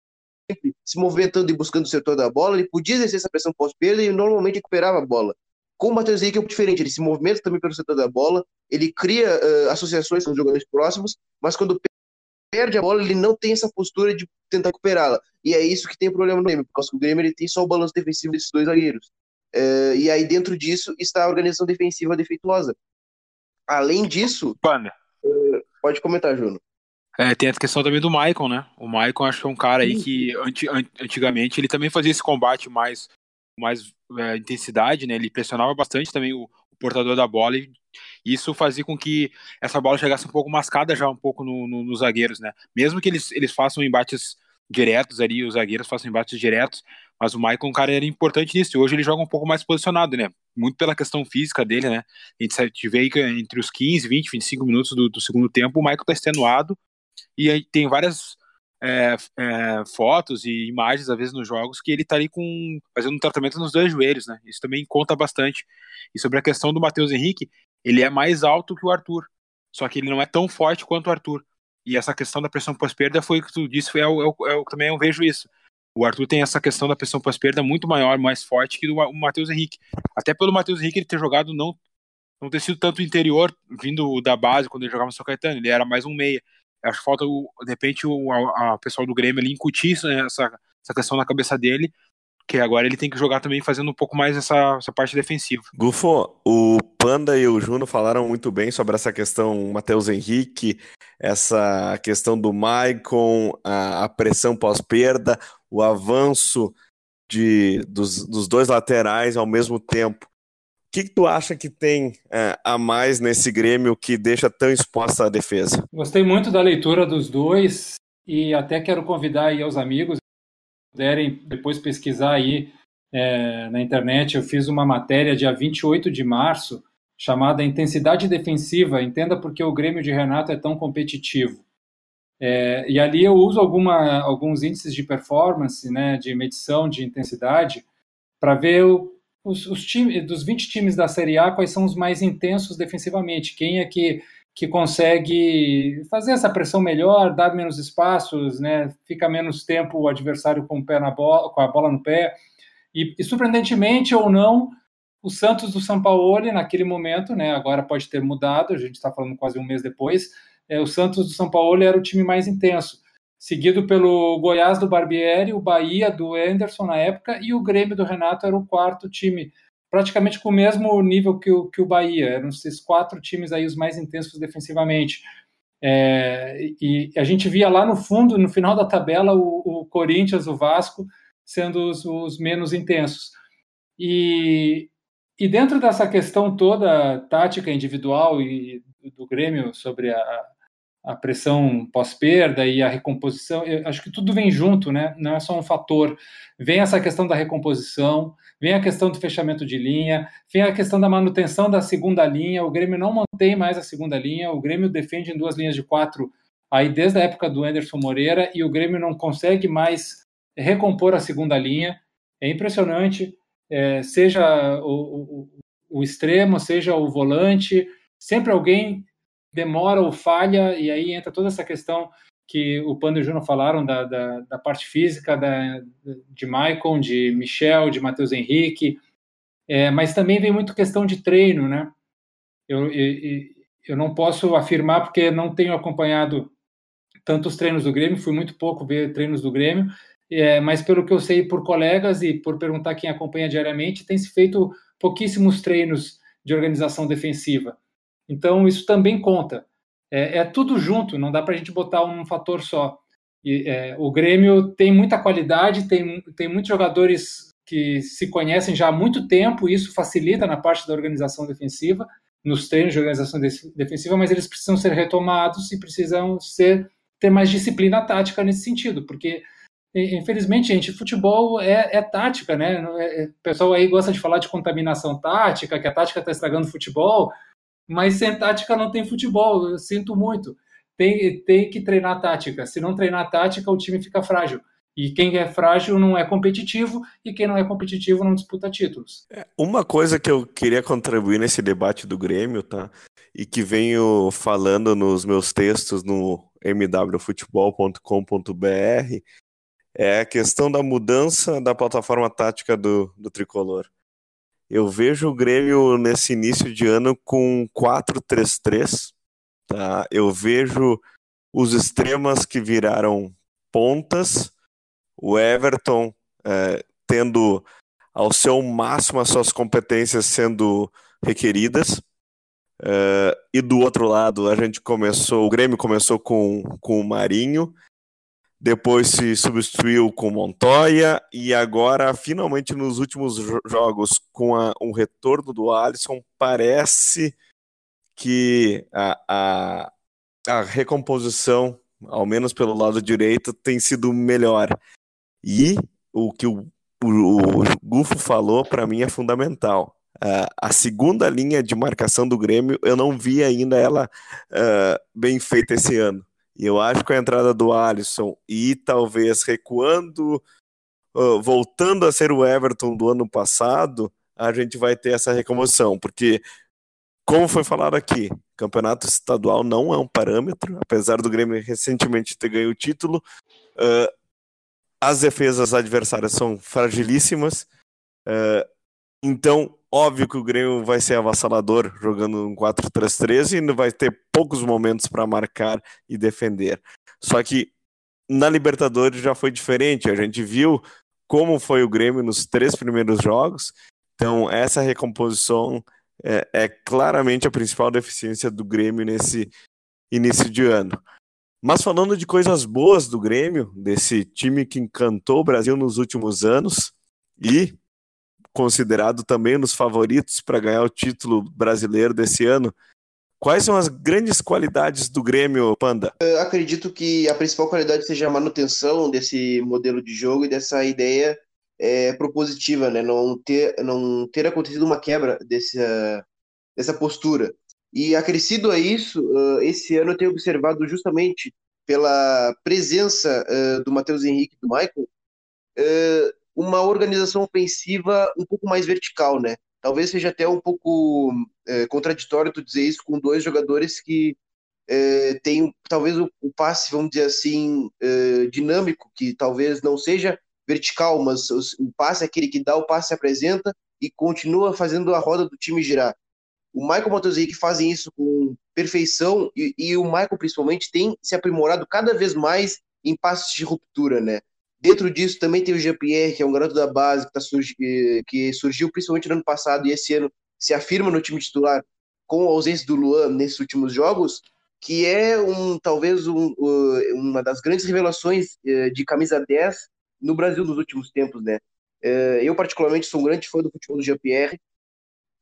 se movimentando e buscando o setor da bola, ele podia exercer essa pressão pós-perda e normalmente recuperava a bola. Com o Matheus Henrique é um diferente, ele se movimenta também pelo setor da bola, ele cria uh, associações com os jogadores próximos, mas quando perde a bola, ele não tem essa postura de tentar recuperá-la. E é isso que tem o problema no Grêmio, porque o Grêmio ele tem só o balanço defensivo desses dois zagueiros. Uh, e aí, dentro disso, está a organização defensiva defeituosa. Além disso. Uh, pode comentar, Juno. É, tem a questão também do Maicon, né? O Maicon acho que é um cara aí que antigamente ele também fazia esse combate mais mais é, intensidade, né? Ele pressionava bastante também o, o portador da bola e isso fazia com que essa bola chegasse um pouco mascada já um pouco no, no, nos zagueiros, né? Mesmo que eles, eles façam embates diretos ali, os zagueiros façam embates diretos, mas o Maicon, cara, era importante nisso. Hoje ele joga um pouco mais posicionado, né? Muito pela questão física dele, né? A gente vê que entre os 15, 20, 25 minutos do, do segundo tempo, o Maicon tá extenuado e aí tem várias é, é, fotos e imagens, às vezes, nos jogos, que ele tá ali com fazendo um tratamento nos dois joelhos, né? Isso também conta bastante. E sobre a questão do Matheus Henrique, ele é mais alto que o Arthur, só que ele não é tão forte quanto o Arthur. E essa questão da pressão pós-perda foi o que tu disse, é é o, é também eu vejo isso. O Arthur tem essa questão da pressão pós-perda muito maior, mais forte que o Matheus Henrique. Até pelo Matheus Henrique ele ter jogado não não ter sido tanto interior, vindo da base quando ele jogava no São Caetano, ele era mais um meia. Acho que falta, de repente, o a, a pessoal do Grêmio ali incutir né, essa, essa questão na cabeça dele que agora ele tem que jogar também fazendo um pouco mais essa, essa parte defensiva. Gufo, o Panda e o Juno falaram muito bem sobre essa questão Matheus Henrique, essa questão do Maicon, a, a pressão pós-perda, o avanço de, dos, dos dois laterais ao mesmo tempo. O que, que, tu acha que tem é, a mais nesse Grêmio que deixa tão exposta a defesa? Gostei muito da leitura dos dois e até quero convidar aí os amigos puderem depois pesquisar aí é, na internet, eu fiz uma matéria dia 28 de março chamada intensidade defensiva. Entenda porque o Grêmio de Renato é tão competitivo. É, e ali eu uso alguma, alguns índices de performance, né, de medição de intensidade, para ver o, os, os times, dos 20 times da Série A, quais são os mais intensos defensivamente. Quem é que, que consegue fazer essa pressão melhor, dar menos espaços, né, fica menos tempo o adversário com, o pé na bola, com a bola no pé. E, e surpreendentemente ou não, o Santos do São Paulo, naquele momento, né, agora pode ter mudado, a gente está falando quase um mês depois, é, o Santos do São Paulo era o time mais intenso, seguido pelo Goiás do Barbieri, o Bahia do Anderson na época, e o Grêmio do Renato era o quarto time, praticamente com o mesmo nível que o, que o Bahia, eram esses quatro times aí os mais intensos defensivamente. É, e a gente via lá no fundo, no final da tabela, o, o Corinthians, o Vasco, sendo os, os menos intensos. E, e dentro dessa questão toda tática individual e do Grêmio sobre a, a pressão pós-perda e a recomposição, eu acho que tudo vem junto, né? Não é só um fator. Vem essa questão da recomposição, vem a questão do fechamento de linha, vem a questão da manutenção da segunda linha. O Grêmio não mantém mais a segunda linha, o Grêmio defende em duas linhas de quatro aí desde a época do Anderson Moreira e o Grêmio não consegue mais recompor a segunda linha. É impressionante é, seja o, o, o, extremo, seja o volante, sempre alguém demora ou falha, e aí entra toda essa questão que o Pando e o Juno falaram da, da, da parte física da, de Maicon, de Michel, de Matheus Henrique, é, mas também vem muito questão de treino, né? Eu, eu, eu não posso afirmar porque não tenho acompanhado tantos treinos do Grêmio, fui muito pouco ver treinos do Grêmio, é, mas pelo que eu sei por colegas e por perguntar quem acompanha diariamente, tem se feito pouquíssimos treinos de organização defensiva. Então, isso também conta. É, é tudo junto, não dá para a gente botar um fator só. E, é, o Grêmio tem muita qualidade, tem, tem muitos jogadores que se conhecem já há muito tempo, e isso facilita na parte da organização defensiva, nos treinos de organização defensiva, mas eles precisam ser retomados e precisam ser ter mais disciplina tática nesse sentido, porque infelizmente, gente, futebol é, é tática, né? É, é, o pessoal aí gosta de falar de contaminação tática, que a tática está estragando o futebol, mas sem tática não tem futebol, eu sinto muito. Tem, tem que treinar tática. Se não treinar tática, o time fica frágil. E quem é frágil não é competitivo, e quem não é competitivo não disputa títulos. É, uma coisa que eu queria contribuir nesse debate do Grêmio, tá? E que venho falando nos meus textos no mwfutebol.com.br é a questão da mudança da plataforma tática do, do tricolor. Eu vejo o Grêmio nesse início de ano com 4-3-3. Tá? Eu vejo os extremas que viraram pontas, o Everton é, tendo ao seu máximo as suas competências sendo requeridas. É, e do outro lado, a gente começou, o Grêmio começou com, com o Marinho, depois se substituiu com Montoya e agora, finalmente, nos últimos jogos, com a, um retorno do Alisson, parece que a, a, a recomposição, ao menos pelo lado direito, tem sido melhor. E o que o, o, o Gufo falou, para mim, é fundamental. Uh, a segunda linha de marcação do Grêmio, eu não vi ainda ela uh, bem feita esse ano. E eu acho que a entrada do Alisson e talvez recuando, uh, voltando a ser o Everton do ano passado, a gente vai ter essa recomposição, porque, como foi falado aqui, campeonato estadual não é um parâmetro, apesar do Grêmio recentemente ter ganho o título, uh, as defesas adversárias são fragilíssimas, uh, então Óbvio que o Grêmio vai ser avassalador jogando um 4-3-3 e vai ter poucos momentos para marcar e defender. Só que na Libertadores já foi diferente. A gente viu como foi o Grêmio nos três primeiros jogos. Então, essa recomposição é, é claramente a principal deficiência do Grêmio nesse início de ano. Mas falando de coisas boas do Grêmio, desse time que encantou o Brasil nos últimos anos e considerado também dos favoritos para ganhar o título brasileiro desse ano. Quais são as grandes qualidades do Grêmio, Panda? Eu acredito que a principal qualidade seja a manutenção desse modelo de jogo e dessa ideia é, propositiva, né? Não ter, não ter acontecido uma quebra desse, uh, dessa postura. E acrescido a isso, uh, esse ano eu tenho observado justamente pela presença uh, do Matheus Henrique e do Michael, uh, uma organização ofensiva um pouco mais vertical, né? Talvez seja até um pouco contraditório tu dizer isso com dois jogadores que têm talvez o, o, passe, vamos dizer assim, dinâmico, que talvez não seja vertical, mas o, o passe é aquele que dá o passe se apresenta e continua fazendo a roda do time girar. O Michael Matosinski fazem isso com perfeição e, e, o Michael principalmente tem se aprimorado cada vez mais em passes de ruptura, né? Dentro disso também tem o Jean-Pierre, que é um garoto da base que, tá surgi, que surgiu principalmente no ano passado e esse ano se afirma no time titular com a ausência do Luan nesses últimos jogos, que é um talvez um, uma das grandes revelações eh, de camisa 10 no Brasil nos últimos tempos, né? Eh, eu particularmente sou um grande fã do futebol do Jean-Pierre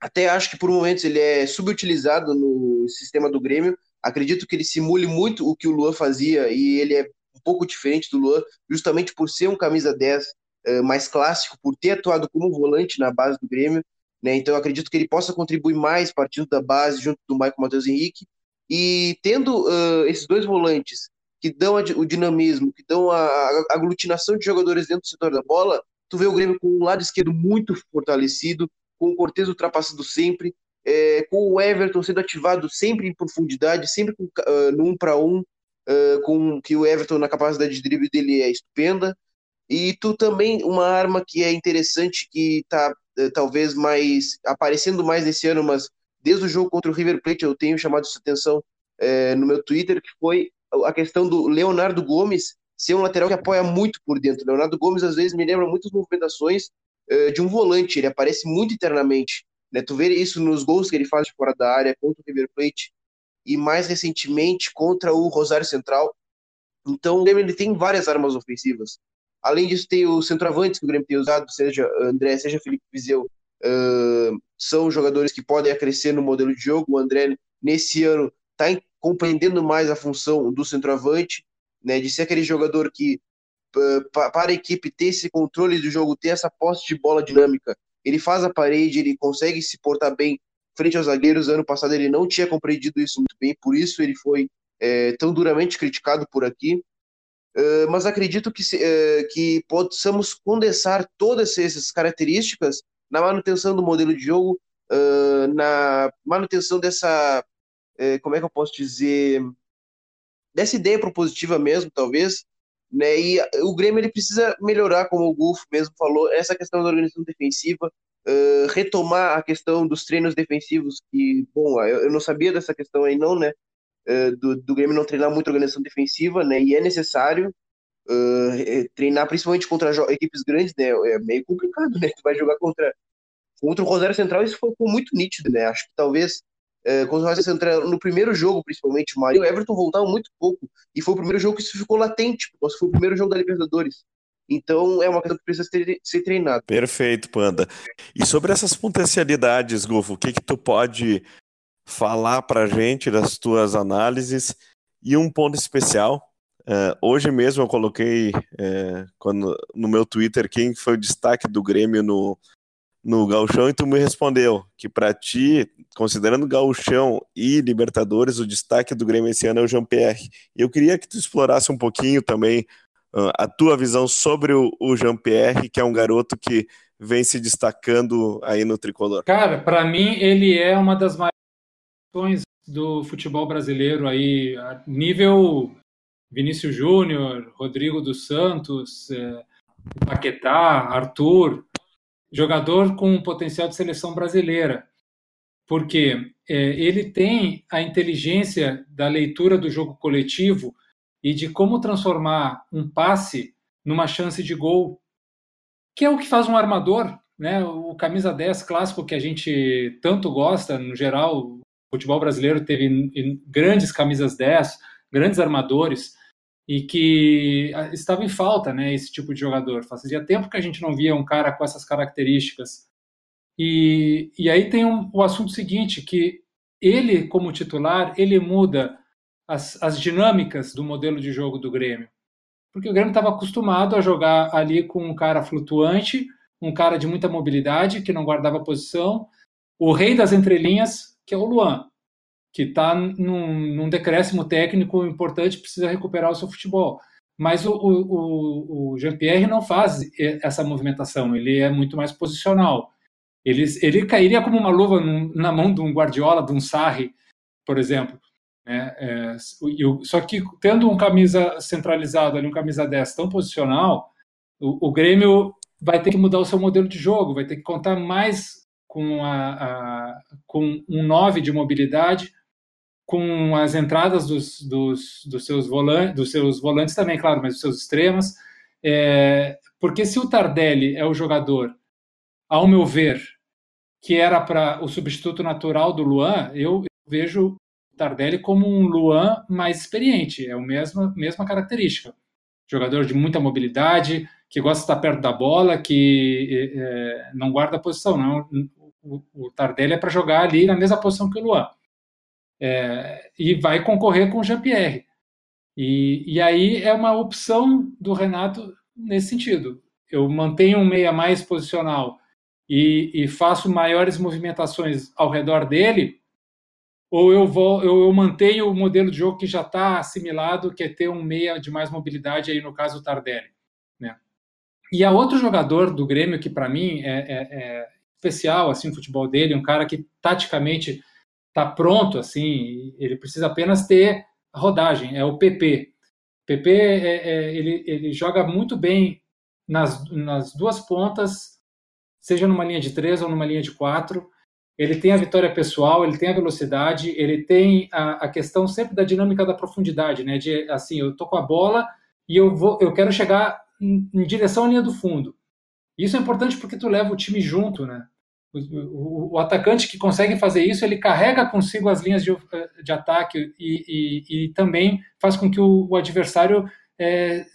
até acho que por momentos ele é subutilizado no sistema do Grêmio. Acredito que ele simule muito o que o Luan fazia e ele é pouco diferente do Luan, justamente por ser um camisa 10 eh, mais clássico, por ter atuado como volante na base do Grêmio. Né? Então acredito que ele possa contribuir mais partindo da base junto do Michael Matheus Henrique. E tendo uh, esses dois volantes que dão o dinamismo, que dão a, a aglutinação de jogadores dentro do setor da bola, tu vê o Grêmio com um lado esquerdo muito fortalecido, com o Cortez ultrapassando sempre, é, com o Everton sendo ativado sempre em profundidade, sempre com, uh, no um para um, uh, com que o Everton na capacidade de drible dele é estupenda. E tu também, uma arma que é interessante, que está uh, talvez mais aparecendo mais nesse ano, mas desde o jogo contra o River Plate eu tenho chamado essa atenção uh, no meu Twitter, que foi a questão do Leonardo Gomes ser um lateral que apoia muito por dentro. Leonardo Gomes às vezes me lembra muitas movimentações uh, de um volante, ele aparece muito internamente. Né? Tu vê isso nos gols que ele faz de fora da área contra o River Plate e mais recentemente contra o Rosário Central. Então o Grêmio ele tem várias armas ofensivas. Além disso, tem os centroavantes que o Grêmio tem usado, seja André, seja Felipe Vizeu, uh, são jogadores que podem acrescer no modelo de jogo. O André, nesse ano, está compreendendo mais a função do centroavante, né, de ser aquele jogador que para a equipe ter esse controle do jogo, ter essa posse de bola dinâmica, ele faz a parede, ele consegue se portar bem frente aos zagueiros. Ano passado ele não tinha compreendido isso muito bem, por isso ele foi é, tão duramente criticado por aqui. Uh, mas acredito que, uh, que possamos condensar todas essas características na manutenção do modelo de jogo, uh, na manutenção dessa, como é que eu posso dizer, dessa ideia propositiva mesmo, talvez, né? E o Grêmio ele precisa melhorar, como o Gulf mesmo falou, essa questão da organização defensiva, uh, retomar a questão dos treinos defensivos, que, bom, eu, eu não sabia dessa questão aí não, né? Uh, do, do Grêmio não treinar muito organização defensiva, né? E é necessário uh, treinar principalmente contra equipes grandes, né? É meio complicado, né? Tu vai jogar contra contra o Rosário Central, isso ficou muito nítido, né? Acho que talvez é, quando o Central, no primeiro jogo, principalmente, o Mario e o Everton voltaram muito pouco. E foi o primeiro jogo que isso ficou latente, porque foi o primeiro jogo da Libertadores. Então é uma coisa que precisa ser, treinada. Perfeito, Panda. E sobre essas potencialidades, Gufo, o que, que tu pode falar pra gente das tuas análises? E um ponto especial, Uh, hoje mesmo eu coloquei uh, quando, no meu Twitter quem foi o destaque do Grêmio no, no Gauchão e tu me respondeu que para ti, considerando Gauchão e Libertadores, o destaque do Grêmio esse ano é o Jean-Pierre. Eu queria que tu explorasse um pouquinho também a tua visão sobre o, Jean-Pierre, que é um garoto que vem se destacando aí no tricolor. Cara, para mim ele é uma das maiores do futebol brasileiro aí, nível Vinícius Júnior, Rodrigo dos Santos, é, Paquetá, Arthur, jogador com potencial de seleção brasileira, porque é, ele tem a inteligência da leitura do jogo coletivo e de como transformar um passe numa chance de gol, que é o que faz um armador, né? O camisa 10 clássico que a gente tanto gosta, no geral, o futebol brasileiro teve grandes camisas 10, grandes armadores, e que ah, estava em falta, né, esse tipo de jogador. Fazia tempo que a gente não via um cara com essas características. E, e aí tem um, o assunto seguinte, que ele, como titular, ele muda as, as dinâmicas do modelo de jogo do Grêmio. Porque o Grêmio estava acostumado a jogar ali com um cara flutuante, um cara de muita mobilidade, que não guardava posição, o rei das entrelinhas, que é o Luan, que está num, num decréscimo técnico importante, precisa recuperar o seu futebol. Mas o, o, o Jean-Pierre não faz essa movimentação, ele é muito mais posicional. Ele, ele cairia como uma luva na mão de um Guardiola, de um Sarri, por exemplo. É, é, só que tendo um camisa centralizado ali, um camisa 10 tão posicional, o, o, Grêmio vai ter que mudar o seu modelo de jogo, vai ter que contar mais com, a, a com um 9 de mobilidade, com as entradas dos, dos, dos, seus, volantes, dos seus volantes também, claro, mas dos seus extremos. É, porque se o Tardelli é o jogador, ao meu ver, que era para o substituto natural do Luan, eu vejo Tardelli como um Luan mais experiente, é a mesma, mesma característica. Jogador de muita mobilidade, que gosta de estar perto da bola, que é, não guarda posição. Não. O, o Tardelli é para jogar ali na mesma posição que o Luan é, e vai concorrer com o Jean-Pierre. E, e aí é uma opção do Renato nesse sentido. Eu mantenho um meia mais posicional e, e faço maiores movimentações ao redor dele, ou eu vou eu, eu mantenho o modelo de jogo que já está assimilado, que é ter um meia de mais mobilidade aí no caso o Tardelli, né? E há outro jogador do Grêmio que para mim é, é, é, especial assim o futebol dele, um cara que taticamente está pronto, assim, ele precisa apenas ter rodagem, é o PP. PP, é, é, ele, ele joga muito bem nas, nas duas pontas, seja numa linha de três ou numa linha de quatro. Ele tem a vitória pessoal, ele tem a velocidade, ele tem a, a questão sempre da dinâmica da profundidade, né? De assim, eu tô com a bola e eu vou, eu quero chegar em, em direção à linha do fundo. Isso é importante porque tu leva o time junto, né? O, o, atacante que consegue fazer isso, ele carrega consigo as linhas de, de ataque e, e, e, também faz com que o, o adversário é,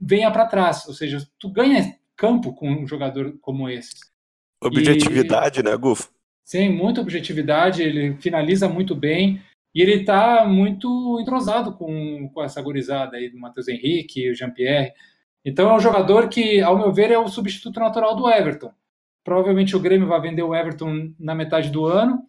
venha para trás. Ou seja, tu ganha campo com um jogador como esse. Objetividade, e, né, Gufo? Sim, muita objetividade, ele finaliza muito bem e ele está muito entrosado com, com essa gorizada aí do Matheus Henrique, o Jean-Pierre. Então é um jogador que, ao meu ver, é o substituto natural do Everton. Provavelmente o Grêmio vai vender o Everton na metade do ano.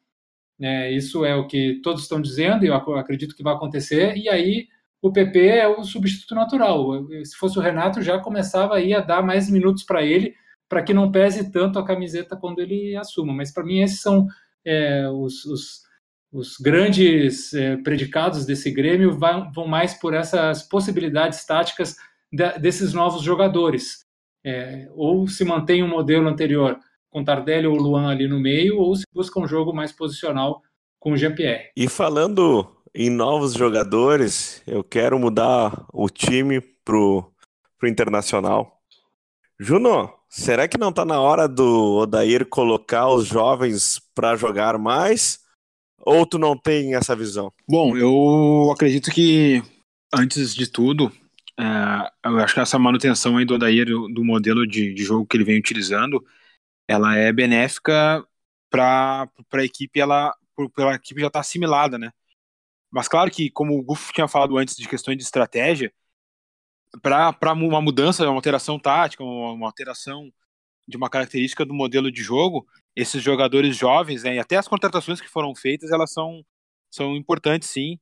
Né? Isso é o que todos estão dizendo e eu acredito que vai acontecer. E aí o PP é o substituto natural. Se fosse o Renato, já começava aí a dar mais minutos para ele, para que não pese tanto a camiseta quando ele assuma. Mas para mim, esses são é, os, os, os, grandes é, predicados desse Grêmio, vão, mais por essas possibilidades táticas desses novos jogadores é, ou se mantém o um modelo anterior com Tardelli ou Luan ali no meio, ou se busca um jogo mais posicional com o Jean-Pierre. E falando em novos jogadores, eu quero mudar o time pro, pro Internacional. Juno, será que não está na hora do Odair colocar os jovens para jogar mais? Ou tu não tem essa visão? Bom, eu acredito que, antes de tudo, é, eu acho que essa manutenção aí do Odair, do modelo de, de jogo que ele vem utilizando, ela é benéfica para a equipe, ela, pela equipe já estar tá assimilada, né? Mas claro que, como o Guf tinha falado antes de questões de estratégia, para uma mudança, uma alteração tática, uma, alteração de uma característica do modelo de jogo, esses jogadores jovens, né, e até as contratações que foram feitas, elas são, são importantes sim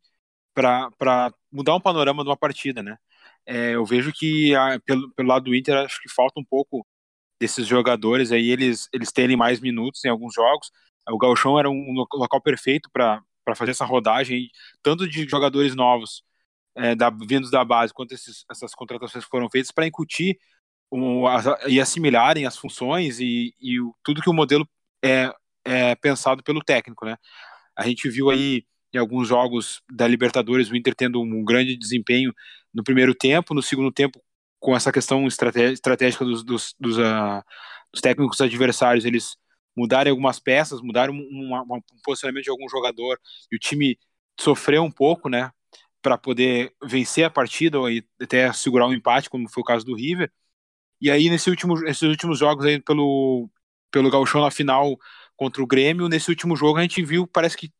para mudar um panorama de uma partida, né? É, eu vejo que a, pelo, pelo lado do Inter acho que falta um pouco desses jogadores aí eles eles terem mais minutos em alguns jogos. O Galchão era um local perfeito para fazer essa rodagem, tanto de jogadores novos é, da, vindos da base, quanto esses, essas contratações foram feitas para incutir um, e assimilarem as funções e, e o, tudo que o modelo é, é pensado pelo técnico, né? A gente viu aí em alguns jogos da Libertadores, o Inter tendo um grande desempenho no primeiro tempo, no segundo tempo, com essa questão estratégica dos, dos, dos, uh, dos técnicos adversários, eles mudarem algumas peças, mudaram um, um, um, posicionamento de algum jogador e o time sofreu um pouco, né, para poder vencer a partida ou até segurar um empate, como foi o caso do River. E aí nesse último, nesses últimos jogos aí pelo pelo Gauchão na final contra o Grêmio, nesse último jogo a gente viu, parece que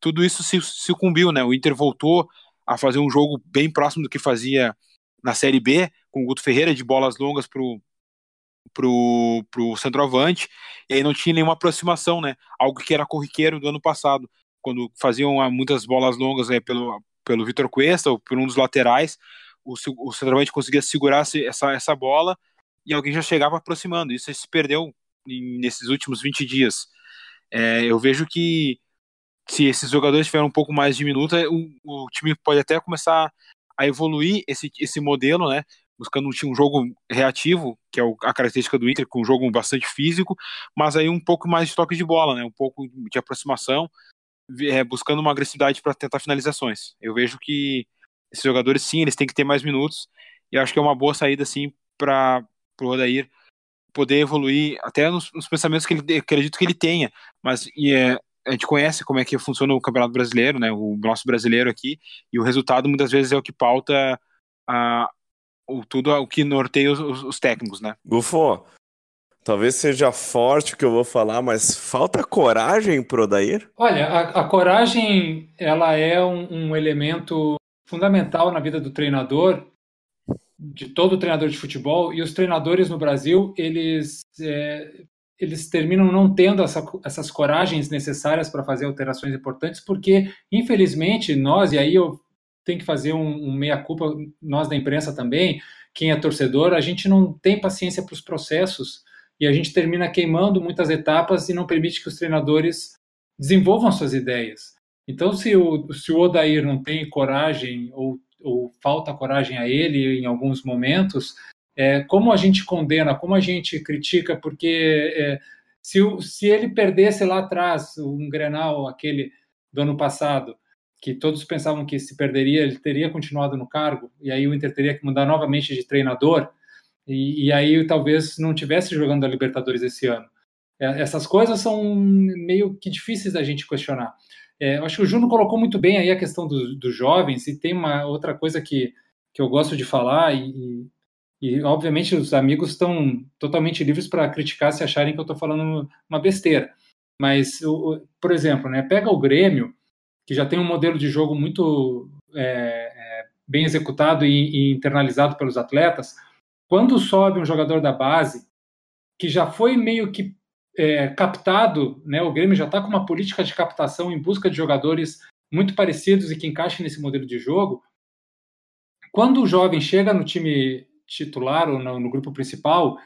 tudo isso se sucumbiu, né? O Inter voltou a fazer um jogo bem próximo do que fazia na Série B, com o Guto Ferreira de bolas longas pro pro, pro centroavante, e aí não tinha nenhuma aproximação, né? Algo que era corriqueiro do ano passado. quando faziam muitas bolas longas né, pelo, pelo Vitor Cuesta ou por um dos laterais, o, o centroavante conseguia segurar essa, essa bola e alguém já chegava aproximando. Isso se perdeu em, nesses últimos 20 dias. É, eu vejo que se esses jogadores tiverem um pouco mais de minuto, o, o time pode até começar a evoluir esse, esse modelo, né? Buscando um, um jogo reativo, que é a característica do Inter, com um jogo bastante físico, mas aí um pouco mais de toque de bola, né? Um pouco de aproximação, é, buscando uma agressividade para tentar finalizações. Eu vejo que esses jogadores, sim, eles têm que ter mais minutos, e acho que é uma boa saída, sim, para o Rodair poder evoluir até nos, nos, pensamentos que ele acredito que ele tenha, mas e é, a gente conhece como é que funciona o Campeonato Brasileiro, né, o nosso brasileiro aqui, e o resultado muitas vezes é o que pauta a, o, tudo o que norteia os, os técnicos, né. Gufo, talvez seja forte o que eu vou falar, mas falta coragem pro Odair? Olha, a, a coragem, ela é um, um elemento fundamental na vida do treinador, de todo treinador de futebol, e os treinadores no Brasil, eles, é, eles terminam não tendo essa, essas coragens necessárias para fazer alterações importantes, porque, infelizmente, nós, e aí eu tenho que fazer um, um meia-culpa, nós da imprensa também, quem é torcedor, a gente não tem paciência para os processos, e a gente termina queimando muitas etapas e não permite que os treinadores desenvolvam suas ideias. Então, se o, se o Odair não tem coragem ou, ou falta coragem a ele em alguns momentos, é, como a gente condena, como a gente critica, porque é, se, se ele perdesse lá atrás um Grenal, aquele do ano passado, que todos pensavam que se perderia, ele teria continuado no cargo, e aí o Inter teria que mudar novamente de treinador, e, e aí talvez não tivesse jogando a Libertadores esse ano. É, essas coisas são meio que difíceis da gente questionar. É, eu acho que o Juno colocou muito bem aí a questão dos do jovens, e tem uma outra coisa que, que eu gosto de falar, e, e obviamente os amigos estão totalmente livres para criticar se acharem que eu estou falando uma besteira. Mas, o, por exemplo, né, pega o Grêmio, que já tem um modelo de jogo muito é, é, bem executado e, e internalizado pelos atletas, quando sobe um jogador da base, que já foi meio que é, captado, né, o Grêmio já está com uma política de captação em busca de jogadores muito parecidos e que encaixem nesse modelo de jogo. Quando o jovem chega no time titular ou no, no grupo principal,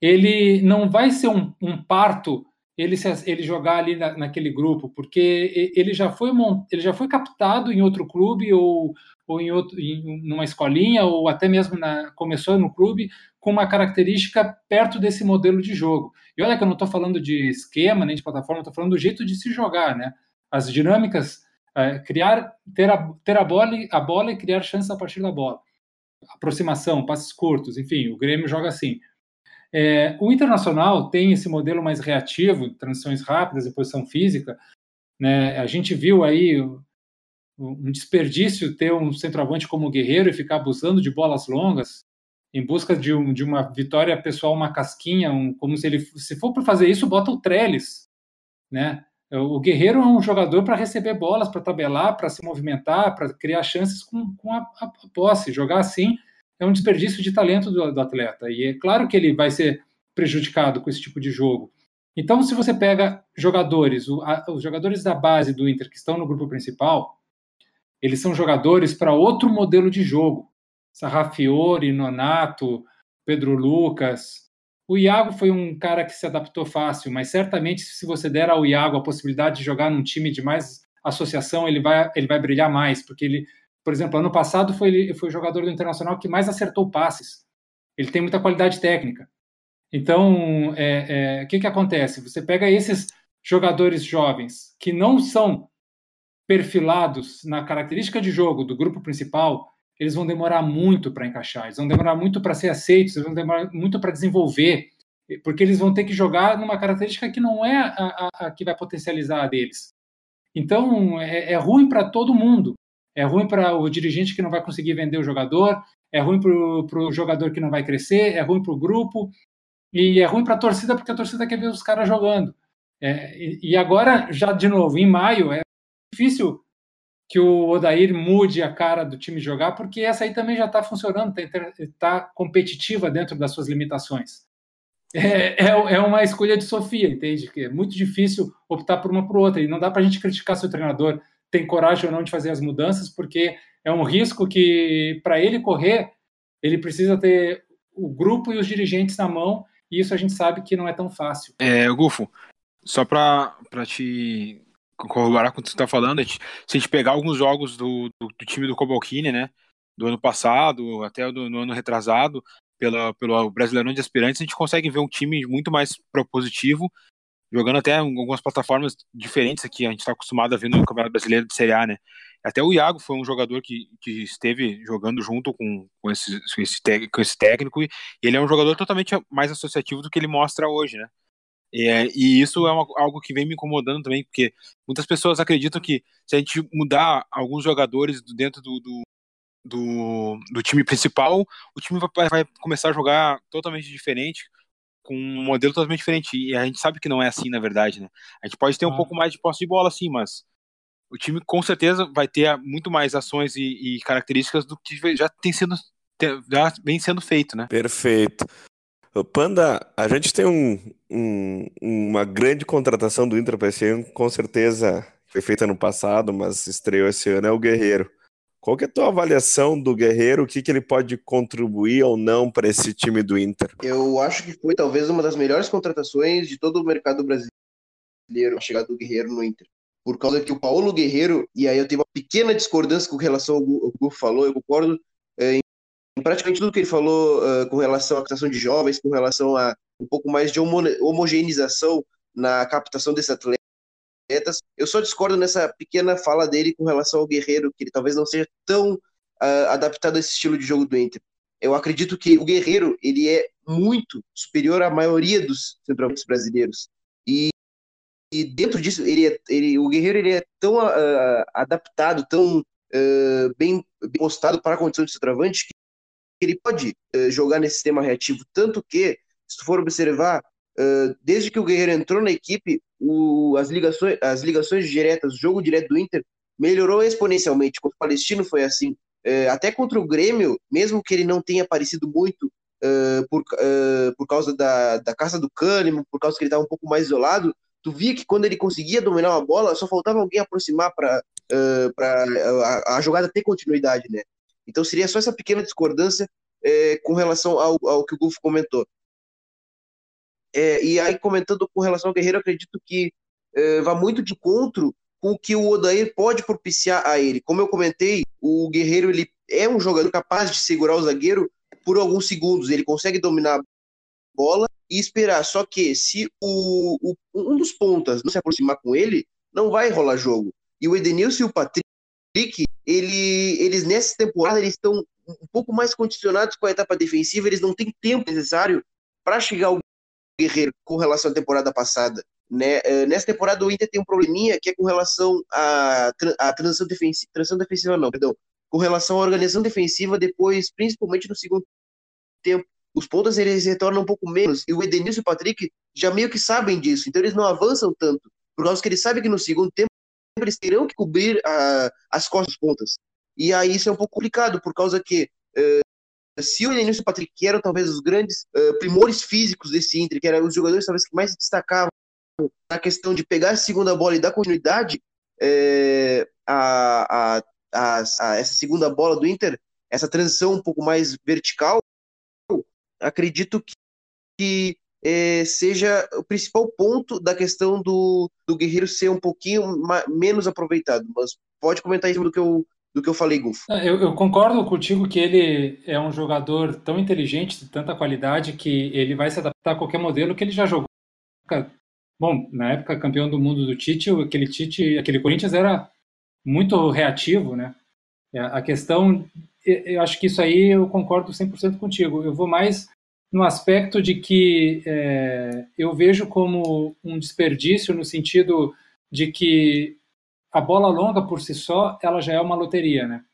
ele não vai ser um, um parto ele, se, ele jogar ali na, naquele grupo, porque ele já foi ele já foi captado em outro clube ou, ou em outro em numa escolinha ou até mesmo na, começou no clube com uma característica perto desse modelo de jogo. E olha que eu não estou falando de esquema nem de plataforma, estou falando do jeito de se jogar, né? As dinâmicas, é, criar, ter a, ter a bola, a bola e criar chances a partir da bola, aproximação, passes curtos, enfim, o Grêmio joga assim. É, o Internacional tem esse modelo mais reativo, transições rápidas e posição física. Né? A gente viu aí um desperdício ter um centroavante como o Guerreiro e ficar abusando de bolas longas em busca de, um, de uma vitória pessoal, uma casquinha, um, como se ele, se for para fazer isso, bota o Trellis, né? O Guerreiro é um jogador para receber bolas, para tabelar, para se movimentar, para criar chances com, com a, a, posse. Jogar assim é um desperdício de talento do, do, atleta. E é claro que ele vai ser prejudicado com esse tipo de jogo. Então, se você pega jogadores, o, a, os jogadores da base do Inter que estão no grupo principal, eles são jogadores para outro modelo de jogo. Sarrafiore, Nonato, Pedro Lucas. O Iago foi um cara que se adaptou fácil, mas certamente se você der ao Iago a possibilidade de jogar num time de mais associação, ele vai, ele vai brilhar mais, porque ele por exemplo, ano passado foi, ele foi o jogador do Internacional que mais acertou passes. Ele tem muita qualidade técnica. Então, o é, é, que, que acontece? Você pega esses jogadores jovens que não são perfilados na característica de jogo do grupo principal, eles vão demorar muito para encaixar, eles vão demorar muito para ser aceitos, eles vão demorar muito para desenvolver, porque eles vão ter que jogar numa característica que não é a, a, a que vai potencializar a deles. Então, é, é ruim para todo mundo é ruim para o dirigente que não vai conseguir vender o jogador, é ruim para o jogador que não vai crescer, é ruim para o grupo, e é ruim para a torcida porque a torcida quer ver os caras jogando. É, e, agora, já de novo, em maio, é difícil que o Odair mude a cara do time jogar, porque essa aí também já está funcionando, está tá competitiva dentro das suas limitações. é, é, é, uma escolha de Sofia, entende? Que é muito difícil optar por uma por outra. E não dá para a gente criticar se o treinador tem coragem ou não de fazer as mudanças, porque é um risco que, para ele correr, ele precisa ter o grupo e os dirigentes na mão, e isso a gente sabe que não é tão fácil. É, Gufo, só para te corroborar com o que você está falando, se a gente pegar alguns jogos do, do, do time do Cobalcini, né, do ano passado, até do, no ano retrasado, pela, pelo Brasileirão de Aspirantes, a gente consegue ver um time muito mais propositivo, jogando até algumas plataformas diferentes aqui, a gente está acostumado a ver no Campeonato Brasileiro de Série A, né? Até o Iago foi um jogador que, que esteve jogando junto com, com, esse, com, esse, com esse técnico, e ele é um jogador totalmente mais associativo do que ele mostra hoje, né? E, é, e isso é uma, algo que vem me incomodando também, porque muitas pessoas acreditam que se a gente mudar alguns jogadores dentro do, do, do, do time principal, o time vai, vai, começar a jogar totalmente diferente, com um modelo totalmente diferente. E a gente sabe que não é assim, na verdade, né? A gente pode ter um ah. pouco mais de posse de bola, sim, mas o time com certeza vai ter muito mais ações e, e características do que já tem sendo já vem sendo feito, né? Perfeito. Panda, a gente tem um, um, uma grande contratação do Inter para esse ano, com certeza foi feita no passado, mas estreou esse ano, é o Guerreiro. Qual que é a tua avaliação do Guerreiro? O que, que ele pode contribuir ou não para esse time do Inter? Eu acho que foi talvez uma das melhores contratações de todo o mercado brasileiro, a chegada do Guerreiro no Inter. Por causa que o Paulo Guerreiro, e aí eu tenho uma pequena discordância com relação ao que o Gufo falou, eu concordo é, em praticamente tudo que ele falou uh, com relação à captação de jovens, com relação a um pouco mais de homo homogeneização na captação desses atletas eu só discordo nessa pequena fala dele com relação ao Guerreiro, que ele talvez não seja tão uh, adaptado a esse estilo de jogo do Inter. Eu acredito que o Guerreiro ele é muito superior à maioria dos centroavantes brasileiros. E, e dentro disso, ele, é, ele o Guerreiro ele é tão uh, adaptado, tão uh, bem, bem postado para a condição de centroavante ele pode jogar nesse sistema reativo. Tanto que, se for observar, desde que o Guerreiro entrou na equipe, o, as, ligações, as ligações diretas, o jogo direto do Inter melhorou exponencialmente. Com o Palestino foi assim. É, até contra o Grêmio, mesmo que ele não tenha aparecido muito uh, por, uh, por causa da, da caça do Cânimo, por causa que ele estava um pouco mais isolado, tu via que quando ele conseguia dominar uma bola, só faltava alguém aproximar para uh, a, a, jogada ter continuidade, né? Então seria só essa pequena discordância com relação ao, ao que o Gufo comentou. É, e aí, comentando com relação ao Guerreiro, acredito que é, muito de encontro com o que o Odair pode propiciar a ele. Como eu comentei, o Guerreiro ele é um jogador capaz de segurar o zagueiro por alguns segundos. Ele consegue dominar a bola e esperar. Só que se o, o um dos pontas não se aproximar com ele, não vai rolar jogo. E o Edenilson e o Patrick, ele, eles nessa temporada eles estão um pouco mais condicionados com a etapa defensiva, eles não têm tempo necessário para chegar ao Guerreiro com relação à temporada passada. Né? É, nessa temporada o Inter tem um probleminha que é com relação à, à transição, defensiva, transição defensiva, não, perdão, com relação à organização defensiva depois, principalmente no segundo tempo. Os pontos eles retornam um pouco menos e o Edenilson e o Patrick já meio que sabem disso, então eles não avançam tanto, por causa que eles sabem que no segundo tempo eles terão que cobrir a, as costas pontas. E aí isso é um pouco complicado, por causa que uh, se o Edenilson e o Patrick eram talvez os grandes uh, primores físicos desse Inter, que eram os jogadores talvez que mais se destacavam na questão de pegar a segunda bola e dar continuidade a, a, a, a, essa segunda bola do Inter, essa transição um pouco mais vertical, acredito que, que é, seja o principal ponto da questão do, do Guerreiro ser um pouquinho menos aproveitado. Mas pode comentar isso do que eu do que eu falei, Gufo. Ah, eu, eu, concordo contigo que ele é um jogador tão inteligente, de tanta qualidade, que ele vai se adaptar a qualquer modelo que ele já jogou. Bom, na época campeão do mundo do Tite, aquele Tite, aquele Corinthians era muito reativo, né? É, a questão, eu acho que isso aí eu concordo 100% contigo. Eu vou mais no aspecto de que é, eu vejo como um desperdício no sentido de que a bola longa por si só, ela já é uma loteria, né?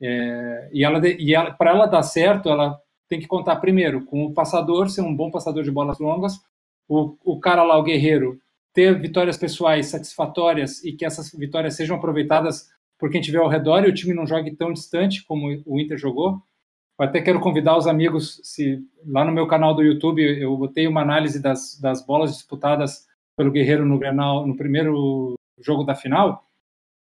É, e ela, e ela para ela dar certo, ela tem que contar primeiro com o passador ser um bom passador de bolas longas, o, o cara lá, o guerreiro, ter vitórias pessoais satisfatórias e que essas vitórias sejam aproveitadas por quem estiver ao redor e o time não jogue tão distante como o Inter jogou. Eu até quero convidar os amigos, se lá no meu canal do YouTube eu botei uma análise das, das bolas disputadas pelo Guerreiro no Grenal, no primeiro jogo da final,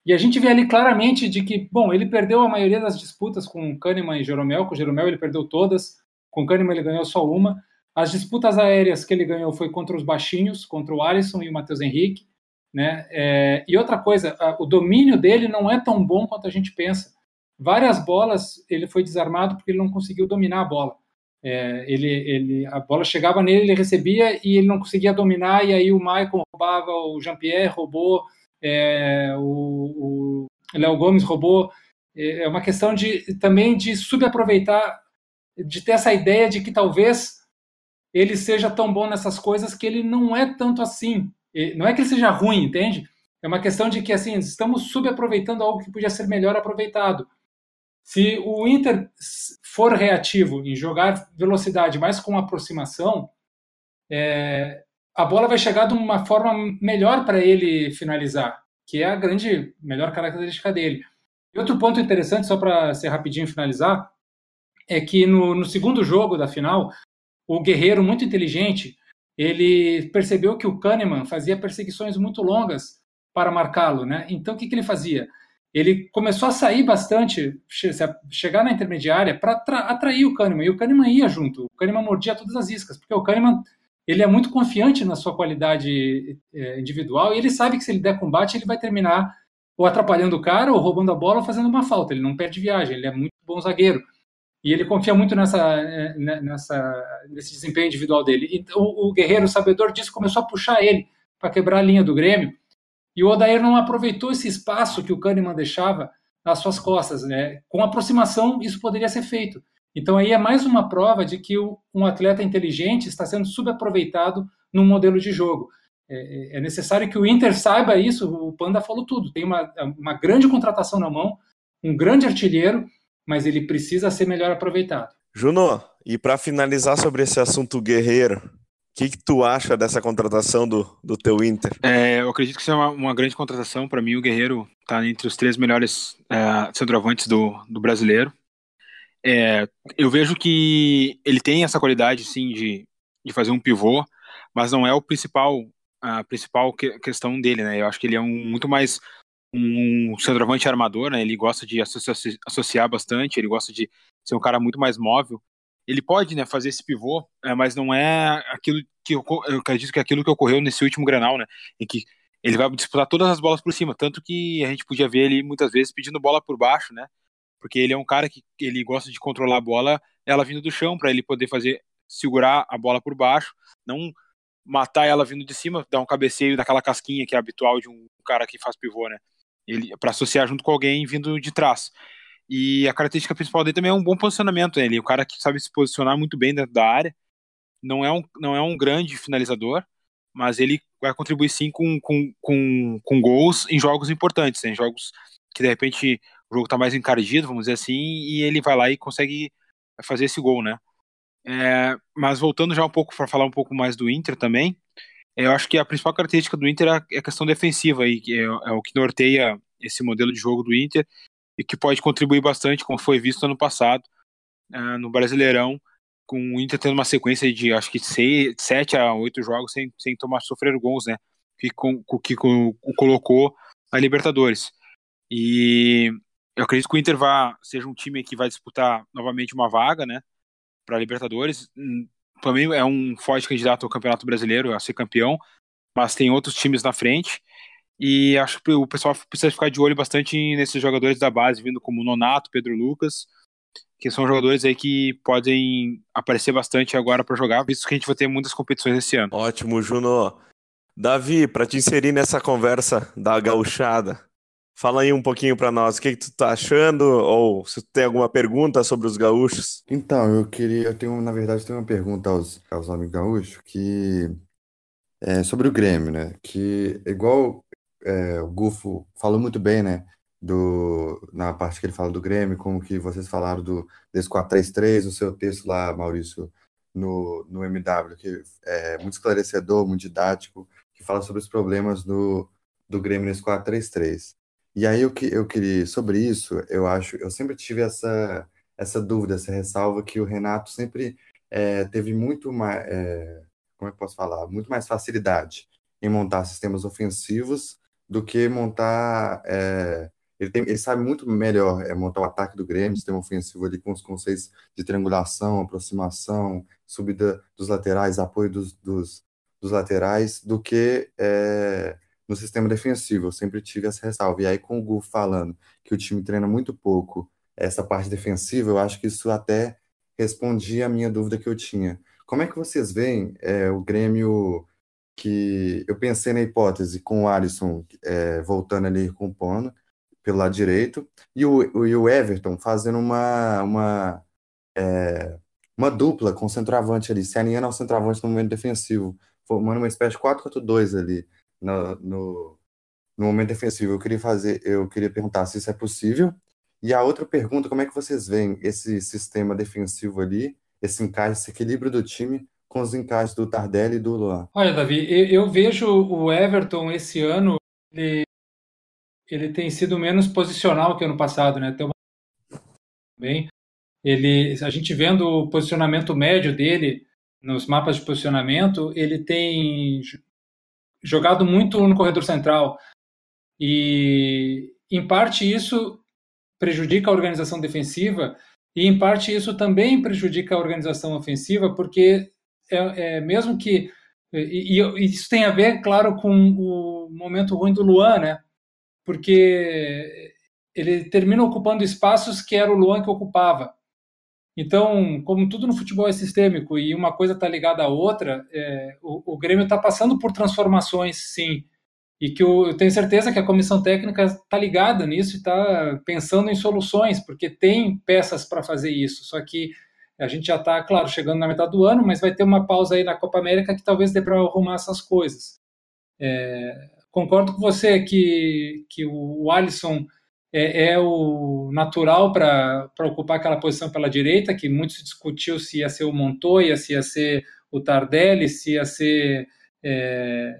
e a gente vê ali claramente de que, bom, ele perdeu a maioria das disputas com Kahneman e Jeromel, com Jeromel ele perdeu todas, com Kahneman ele ganhou só uma, as disputas aéreas que ele ganhou foi contra os baixinhos, contra o Alisson e o Matheus Henrique, né? É, e outra coisa, o domínio dele não é tão bom quanto a gente pensa. Várias bolas ele foi desarmado porque ele não conseguiu dominar a bola. É, ele, ele, a bola chegava nele, ele recebia e ele não conseguia dominar, e aí o Maicon roubava, o Jean-Pierre roubou, é, o, Léo Gomes roubou. É, é uma questão de também de subaproveitar, de ter essa ideia de que talvez ele seja tão bom nessas coisas que ele não é tanto assim. Não é que ele seja ruim, entende? É uma questão de que assim estamos subaproveitando algo que podia ser melhor aproveitado. Se o Inter for reativo em jogar velocidade mais com aproximação, é, a bola vai chegar de uma forma melhor para ele finalizar, que é a grande, melhor característica dele. E outro ponto interessante, só para ser rapidinho finalizar, é que no, no segundo jogo da final, o Guerreiro, muito inteligente, ele percebeu que o Kahneman fazia perseguições muito longas para marcá-lo, né? Então o que, que ele fazia? Ele começou a sair bastante, chegar na intermediária para atrair o Kahneman, e o Kahneman ia junto. O Kahneman mordia todas as iscas, porque o Kahneman ele é muito confiante na sua qualidade é, individual e ele sabe que se ele der combate, ele vai terminar ou atrapalhando o cara, ou roubando a bola, ou fazendo uma falta. Ele não perde viagem, ele é muito bom zagueiro. E ele confia muito nessa, é, né, nessa, nesse desempenho individual dele. Então, o, Guerreiro, o sabedor disso, começou a puxar ele para quebrar a linha do Grêmio. E o Odair não aproveitou esse espaço que o Kahneman deixava nas suas costas. Né? Com aproximação, isso poderia ser feito. Então, aí é mais uma prova de que um atleta inteligente está sendo subaproveitado no modelo de jogo. É, é, necessário que o Inter saiba isso. O Panda falou tudo. Tem uma, uma grande contratação na mão, um grande artilheiro mas ele precisa ser melhor aproveitado. Juno, e para finalizar sobre esse assunto guerreiro, que, que, tu acha dessa contratação do, do teu Inter? É, eu acredito que isso é uma, uma grande contratação. Para mim, o Guerreiro está entre os três melhores é, centroavantes do, do brasileiro. É, eu vejo que ele tem essa qualidade, sim, de, de fazer um pivô, mas não é o principal a principal que, questão dele, né? Eu acho que ele é um muito mais um centroavante armador, né? Ele gosta de associar, associar, bastante, ele gosta de ser um cara muito mais móvel. Ele pode, né, fazer esse pivô, é, mas não é aquilo que eu, eu acredito que é aquilo que ocorreu nesse último Grenal, né? Em que ele vai disputar todas as bolas por cima, tanto que a gente podia ver ele muitas vezes pedindo bola por baixo, né? Porque ele é um cara que ele gosta de controlar a bola, ela vindo do chão para ele poder fazer segurar a bola por baixo, não matar ela vindo de cima, dar um cabeceio daquela casquinha que é habitual de um cara que faz pivô, né? ele para associar junto com alguém vindo de trás. E a característica principal dele também é um bom posicionamento. Né? Ele é o cara que sabe se posicionar muito bem dentro da área. Não é um, não é um grande finalizador, mas ele vai contribuir sim com, com, com, com gols em jogos importantes, né? em jogos que de repente o jogo está mais encardido, vamos dizer assim, e ele vai lá e consegue fazer esse gol, né? É, mas voltando já um pouco para falar um pouco mais do Inter também, eu acho que a principal característica do Inter é a questão defensiva, que é, é o que norteia esse modelo de jogo do Inter e que pode contribuir bastante, como foi visto ano passado uh, no Brasileirão, com o Inter tendo uma sequência de acho que seis, sete a oito jogos sem, sem tomar sofrer gols, né? Que, com, que com, colocou a Libertadores. E eu acredito que o Inter vá, seja um time que vai disputar novamente uma vaga, né? Para a Libertadores também é um forte candidato ao Campeonato Brasileiro a ser campeão, mas tem outros times na frente. E acho que o pessoal precisa ficar de olho bastante nesses jogadores da base, vindo como Nonato, Pedro Lucas, que são jogadores aí que podem aparecer bastante agora para jogar, visto que a gente vai ter muitas competições esse ano. Ótimo, Juno. Davi, para te inserir nessa conversa da gauchada, Fala aí um pouquinho para nós, o que, que tu tá achando, ou se tu tem alguma pergunta sobre os gaúchos. Então, eu queria, eu tenho, na verdade, tenho uma pergunta aos, aos amigos gaúchos, que é sobre o Grêmio, né? Que, igual é, o Gufo falou muito bem, né? Do, na parte que ele fala do Grêmio, como que vocês falaram do, desse 4-3-3, o seu texto lá, Maurício, no, no MW, que é muito esclarecedor, muito didático, que fala sobre os problemas do, do Grêmio nesse 4-3-3. E aí eu, que, eu queria, sobre isso, eu acho, eu sempre tive essa, essa dúvida, essa ressalva que o Renato sempre é, teve muito mais, é, como é que posso falar, muito mais facilidade em montar sistemas ofensivos do que montar. É, ele, tem, ele sabe muito melhor é, montar o ataque do Grêmio, sistema ofensivo ali com os conceitos de triangulação, aproximação, subida dos laterais, apoio dos, dos, dos laterais, do que é, no sistema defensivo. Eu sempre tive essa ressalva. E aí, com o Gu falando que o time treina muito pouco essa parte defensiva, eu acho que isso até respondia a minha dúvida que eu tinha. Como é que vocês veem é, o Grêmio que eu pensei na hipótese com o Alisson é, voltando ali compondo pelo lado direito e o, e o Everton fazendo uma, uma, é, uma dupla com o centroavante ali, se alinhando ao centroavante no momento defensivo, formando uma espécie de 4-4-2 ali no, no, no momento defensivo. Eu queria fazer, eu queria perguntar se isso é possível. E a outra pergunta, como é que vocês veem esse sistema defensivo ali, esse encaixe, esse equilíbrio do time com os encaixes do Tardelli e do Luan? Olha, Davi, eu, vejo o Everton esse ano, ele, ele tem sido menos posicional que ano passado, né? Tem uma... Bem, ele, a gente vendo o posicionamento médio dele nos mapas de posicionamento, ele tem jogado muito no corredor central. E, em parte, isso prejudica a organização defensiva e, em parte, isso também prejudica a organização ofensiva, porque é, é mesmo que. E, e, isso tem a ver, claro, com o momento ruim do Luan, né? Porque ele termina ocupando espaços que era o Luan que ocupava. Então, como tudo no futebol é sistêmico e uma coisa está ligada à outra, é, o, o, Grêmio está passando por transformações, sim. E que eu, eu tenho certeza que a comissão técnica está ligada nisso e está pensando em soluções, porque tem peças para fazer isso. Só que a gente já está, claro, chegando na metade do ano, mas vai ter uma pausa aí na Copa América que talvez dê para arrumar essas coisas. É, concordo com você que, que o Alisson é, é o natural para ocupar aquela posição pela direita, que muito se discutiu se ia ser o Montoya, se ia ser o Tardelli, se ia ser. É,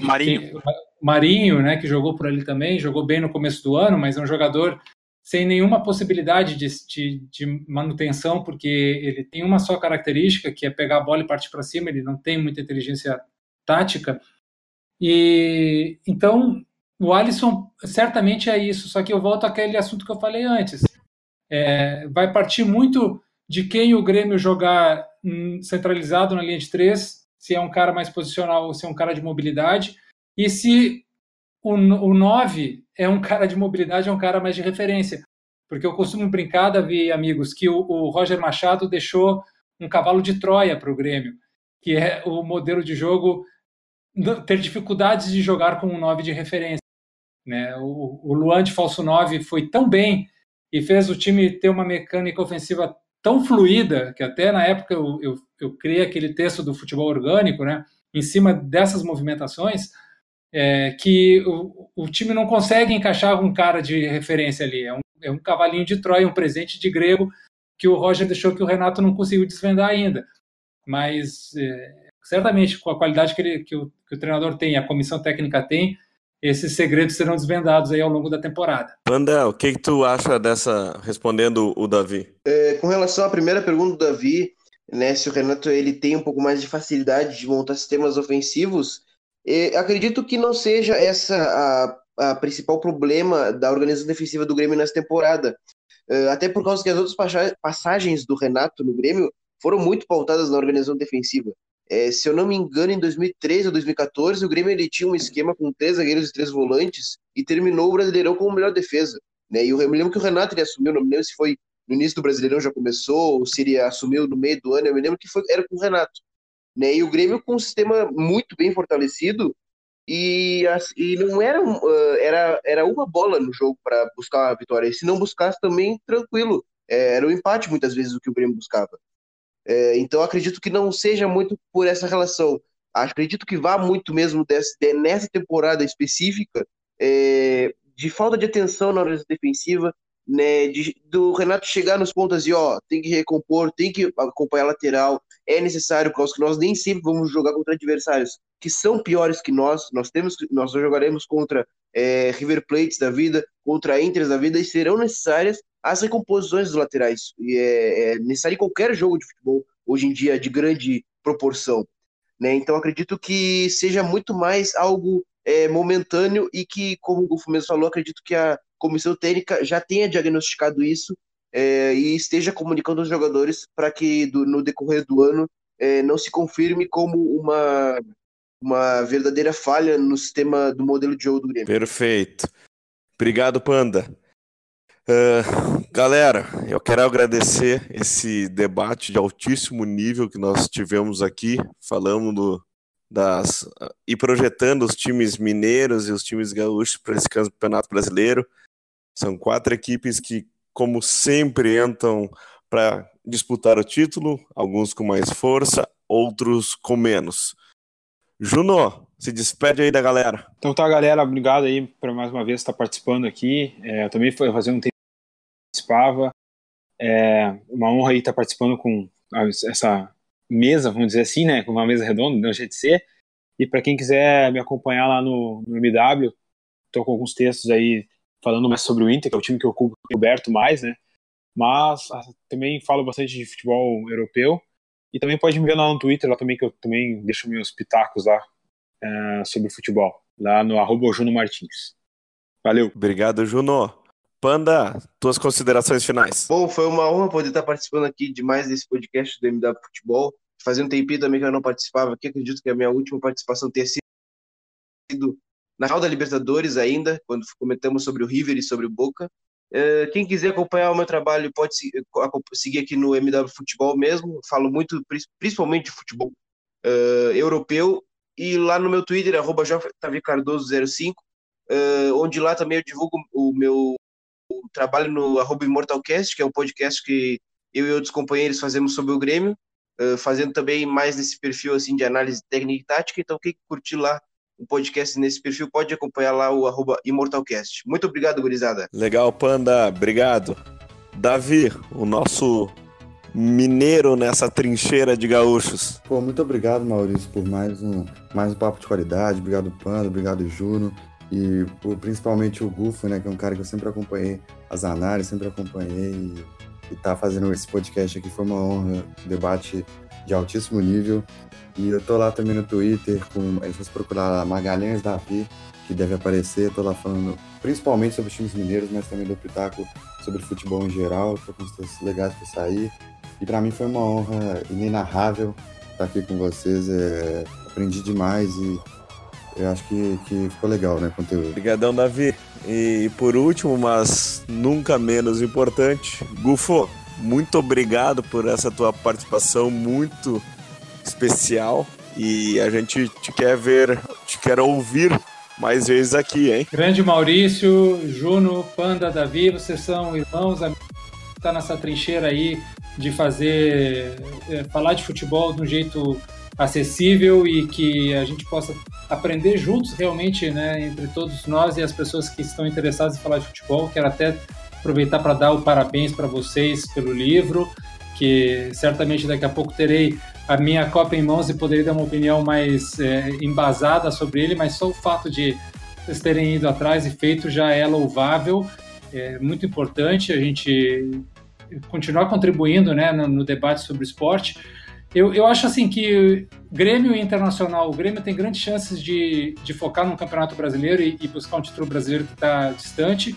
Marinho. Marinho, né, que jogou por ali também, jogou bem no começo do ano, mas é um jogador sem nenhuma possibilidade de, de, de, manutenção, porque ele tem uma só característica, que é pegar a bola e partir para cima, ele não tem muita inteligência tática. E então o Alisson certamente é isso, só que eu volto àquele assunto que eu falei antes. É, vai partir muito de quem o Grêmio jogar centralizado na linha de três, se é um cara mais posicional ou se é um cara de mobilidade, e se o, o 9 é um cara de mobilidade, é um cara mais de referência. Porque eu costumo brincar, Davi, amigos, que o, o Roger Machado deixou um cavalo de Troia para o Grêmio, que é o modelo de jogo ter dificuldades de jogar com um 9 de referência. Né? O, o Luan de falso 9 foi tão bem e fez o time ter uma mecânica ofensiva tão fluida que até na época eu, eu, eu criei aquele texto do futebol orgânico, né? em cima dessas movimentações, é, que o, o, time não consegue encaixar um cara de referência ali. É um, é um cavalinho de Troia, um presente de grego que o Roger deixou que o Renato não conseguiu desvendar ainda. Mas é, certamente com a qualidade que, ele, que, o, que o treinador tem, a comissão técnica tem, esses segredos serão desvendados aí ao longo da temporada. André, o que, que tu acha dessa, respondendo o Davi? É, com relação à primeira pergunta do Davi, né, se o Renato ele tem um pouco mais de facilidade de montar sistemas ofensivos, é, acredito que não seja essa a, a principal problema da organização defensiva do Grêmio nessa temporada. É, até por causa que as outras passagens do Renato no Grêmio foram muito pautadas na organização defensiva. É, se eu não me engano, em 2013 ou 2014, o Grêmio ele tinha um esquema com três zagueiros e três volantes e terminou o Brasileirão com a melhor defesa. Né? E eu me lembro que o Renato ele assumiu, não me lembro se foi no início do Brasileirão já começou, ou se ele assumiu no meio do ano, eu me lembro que foi, era com o Renato. Né? E o Grêmio com um sistema muito bem fortalecido e, e não era, era, era uma bola no jogo para buscar a vitória. E se não buscasse também, tranquilo. É, era um empate muitas vezes o que o Grêmio buscava. É, então acredito que não seja muito por essa relação. Acredito que vá muito mesmo desse, de, nessa temporada específica é, de falta de atenção na hora defensiva, né, de, do Renato chegar nos pontos e ó, tem que recompor, tem que acompanhar a lateral, é necessário, por causa que nós nem sempre vamos jogar contra adversários que são piores que nós. Nós temos, nós jogaremos contra é, River Plates da vida, contra Inter da vida e serão necessárias as recomposições dos laterais. E é, é necessário em qualquer jogo de futebol, hoje em dia, de grande proporção. Né? Então, acredito que seja muito mais algo é, momentâneo e que, como o Gufo mesmo falou, acredito que a comissão técnica já tenha diagnosticado isso é, e esteja comunicando aos jogadores para que do, no decorrer do ano é, não se confirme como uma, uma verdadeira falha no sistema do modelo de jogo do Grêmio. Perfeito. Obrigado, Panda. Uh, galera, eu quero agradecer esse debate de altíssimo nível que nós tivemos aqui, falando do, das e projetando os times mineiros e os times gaúchos para esse campeonato brasileiro. São quatro equipes que, como sempre, entram para disputar o título, alguns com mais força, outros com menos. Juno, se despede aí da galera. Então tá, galera, obrigado aí por mais uma vez estar participando aqui. É, eu também foi fazer um tempo participava. É uma honra aí estar participando com essa mesa, vamos dizer assim, né, com uma mesa redonda, não jeito de ser. E para quem quiser me acompanhar lá no, no MW, estou com alguns textos aí falando mais sobre o Inter, que é o time que eu coberto mais, né? Mas ah, também falo bastante de futebol europeu. E também pode me ver lá no Twitter, lá também que eu também deixo meus pitacos lá é, sobre futebol, lá no arroba Juno Martins. Valeu. Obrigado, Juno. Panda, tuas considerações finais. Bom, foi uma honra poder estar participando aqui de mais desse podcast do MW Futebol. Fazia um tempinho também que eu não participava aqui, acredito que a minha última participação tenha sido na final da Libertadores ainda, quando comentamos sobre o River e sobre o Boca. É, quem quiser acompanhar o meu trabalho pode seguir aqui no MW Futebol mesmo. Falo muito, principalmente de futebol uh, europeu. E lá no meu Twitter, arroba JaviCardoso05, uh, onde lá também eu divulgo o meu trabalho no arroba Immortalcast, que é um podcast que eu e outros companheiros fazemos sobre o Grêmio, fazendo também mais nesse perfil assim de análise técnica e tática. Então, quem curtir lá o podcast nesse perfil, pode acompanhar lá o arroba Immortalcast. Muito obrigado, gurizada. Legal, Panda. Obrigado. Davi, o nosso mineiro nessa trincheira de gaúchos. Pô, muito obrigado, Maurício, por mais um, mais um papo de qualidade. Obrigado, Panda. Obrigado, Juno. E por, principalmente o Gufo, né, que é um cara que eu sempre acompanhei as análises, sempre acompanhei. E, e tá fazendo esse podcast aqui foi uma honra, um debate de altíssimo nível. E eu tô lá também no Twitter, com, se você procurar Magalhães Davi, que deve aparecer, tô lá falando principalmente sobre os times mineiros, mas também do Pitaco sobre futebol em geral, tô com os legais para sair. E para mim foi uma honra inenarrável estar aqui com vocês, é, aprendi demais e eu acho que, que ficou legal, né, o conteúdo. Obrigadão, Davi. E por último, mas nunca menos importante, Gufo, muito obrigado por essa tua participação muito especial e a gente te quer ver, te quer ouvir mais vezes aqui, hein? Grande Maurício, Juno, Panda, Davi, vocês são irmãos, tá nessa trincheira aí de fazer é, falar de futebol de um jeito acessível e que a gente possa aprender juntos realmente, né, entre todos nós e as pessoas que estão interessadas em falar de futebol. Quero até aproveitar para dar o parabéns para vocês pelo livro, que certamente daqui a pouco terei a minha cópia em mãos e poderia dar uma opinião mais é, embasada sobre ele, mas só o fato de vocês terem ido atrás e feito já é louvável, é muito importante a gente continuar contribuindo né, no, no debate sobre esporte. Eu, eu acho assim que Grêmio Internacional, o Grêmio tem grandes chances de, de focar no Campeonato Brasileiro e, e buscar um título brasileiro que está distante.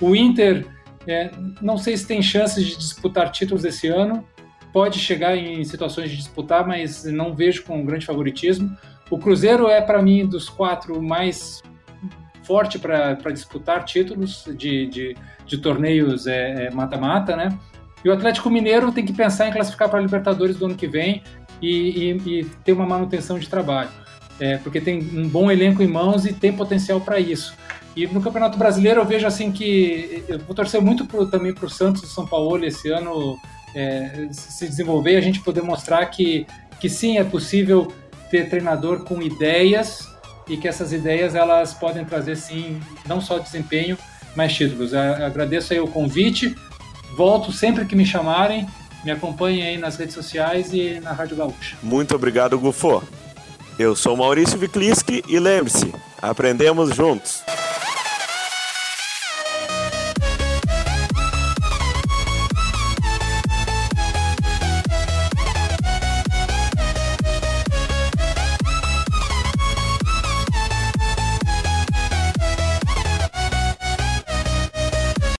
O Inter, é, não sei se tem chances de disputar títulos esse ano, pode chegar em situações de disputar, mas não vejo com grande favoritismo. O Cruzeiro é, para mim, dos quatro mais forte para disputar títulos de, de, de torneios é, mata-mata, é, né? E o Atlético Mineiro tem que pensar em classificar para a Libertadores do ano que vem e, e, e ter uma manutenção de trabalho, é, porque tem um bom elenco em mãos e tem potencial para isso. E no Campeonato Brasileiro eu vejo assim que eu vou torcer muito pro, também para o Santos e São Paulo esse ano é, se desenvolver, a gente poder mostrar que, que sim, é possível ter treinador com ideias e que essas ideias elas podem trazer sim, não só desempenho, mas títulos. Eu agradeço aí o convite, volto sempre que me chamarem, me acompanhem aí nas redes sociais e na Rádio Gaúcha. Muito obrigado, Gufo. Eu sou Maurício Vikliski e lembre-se, aprendemos juntos.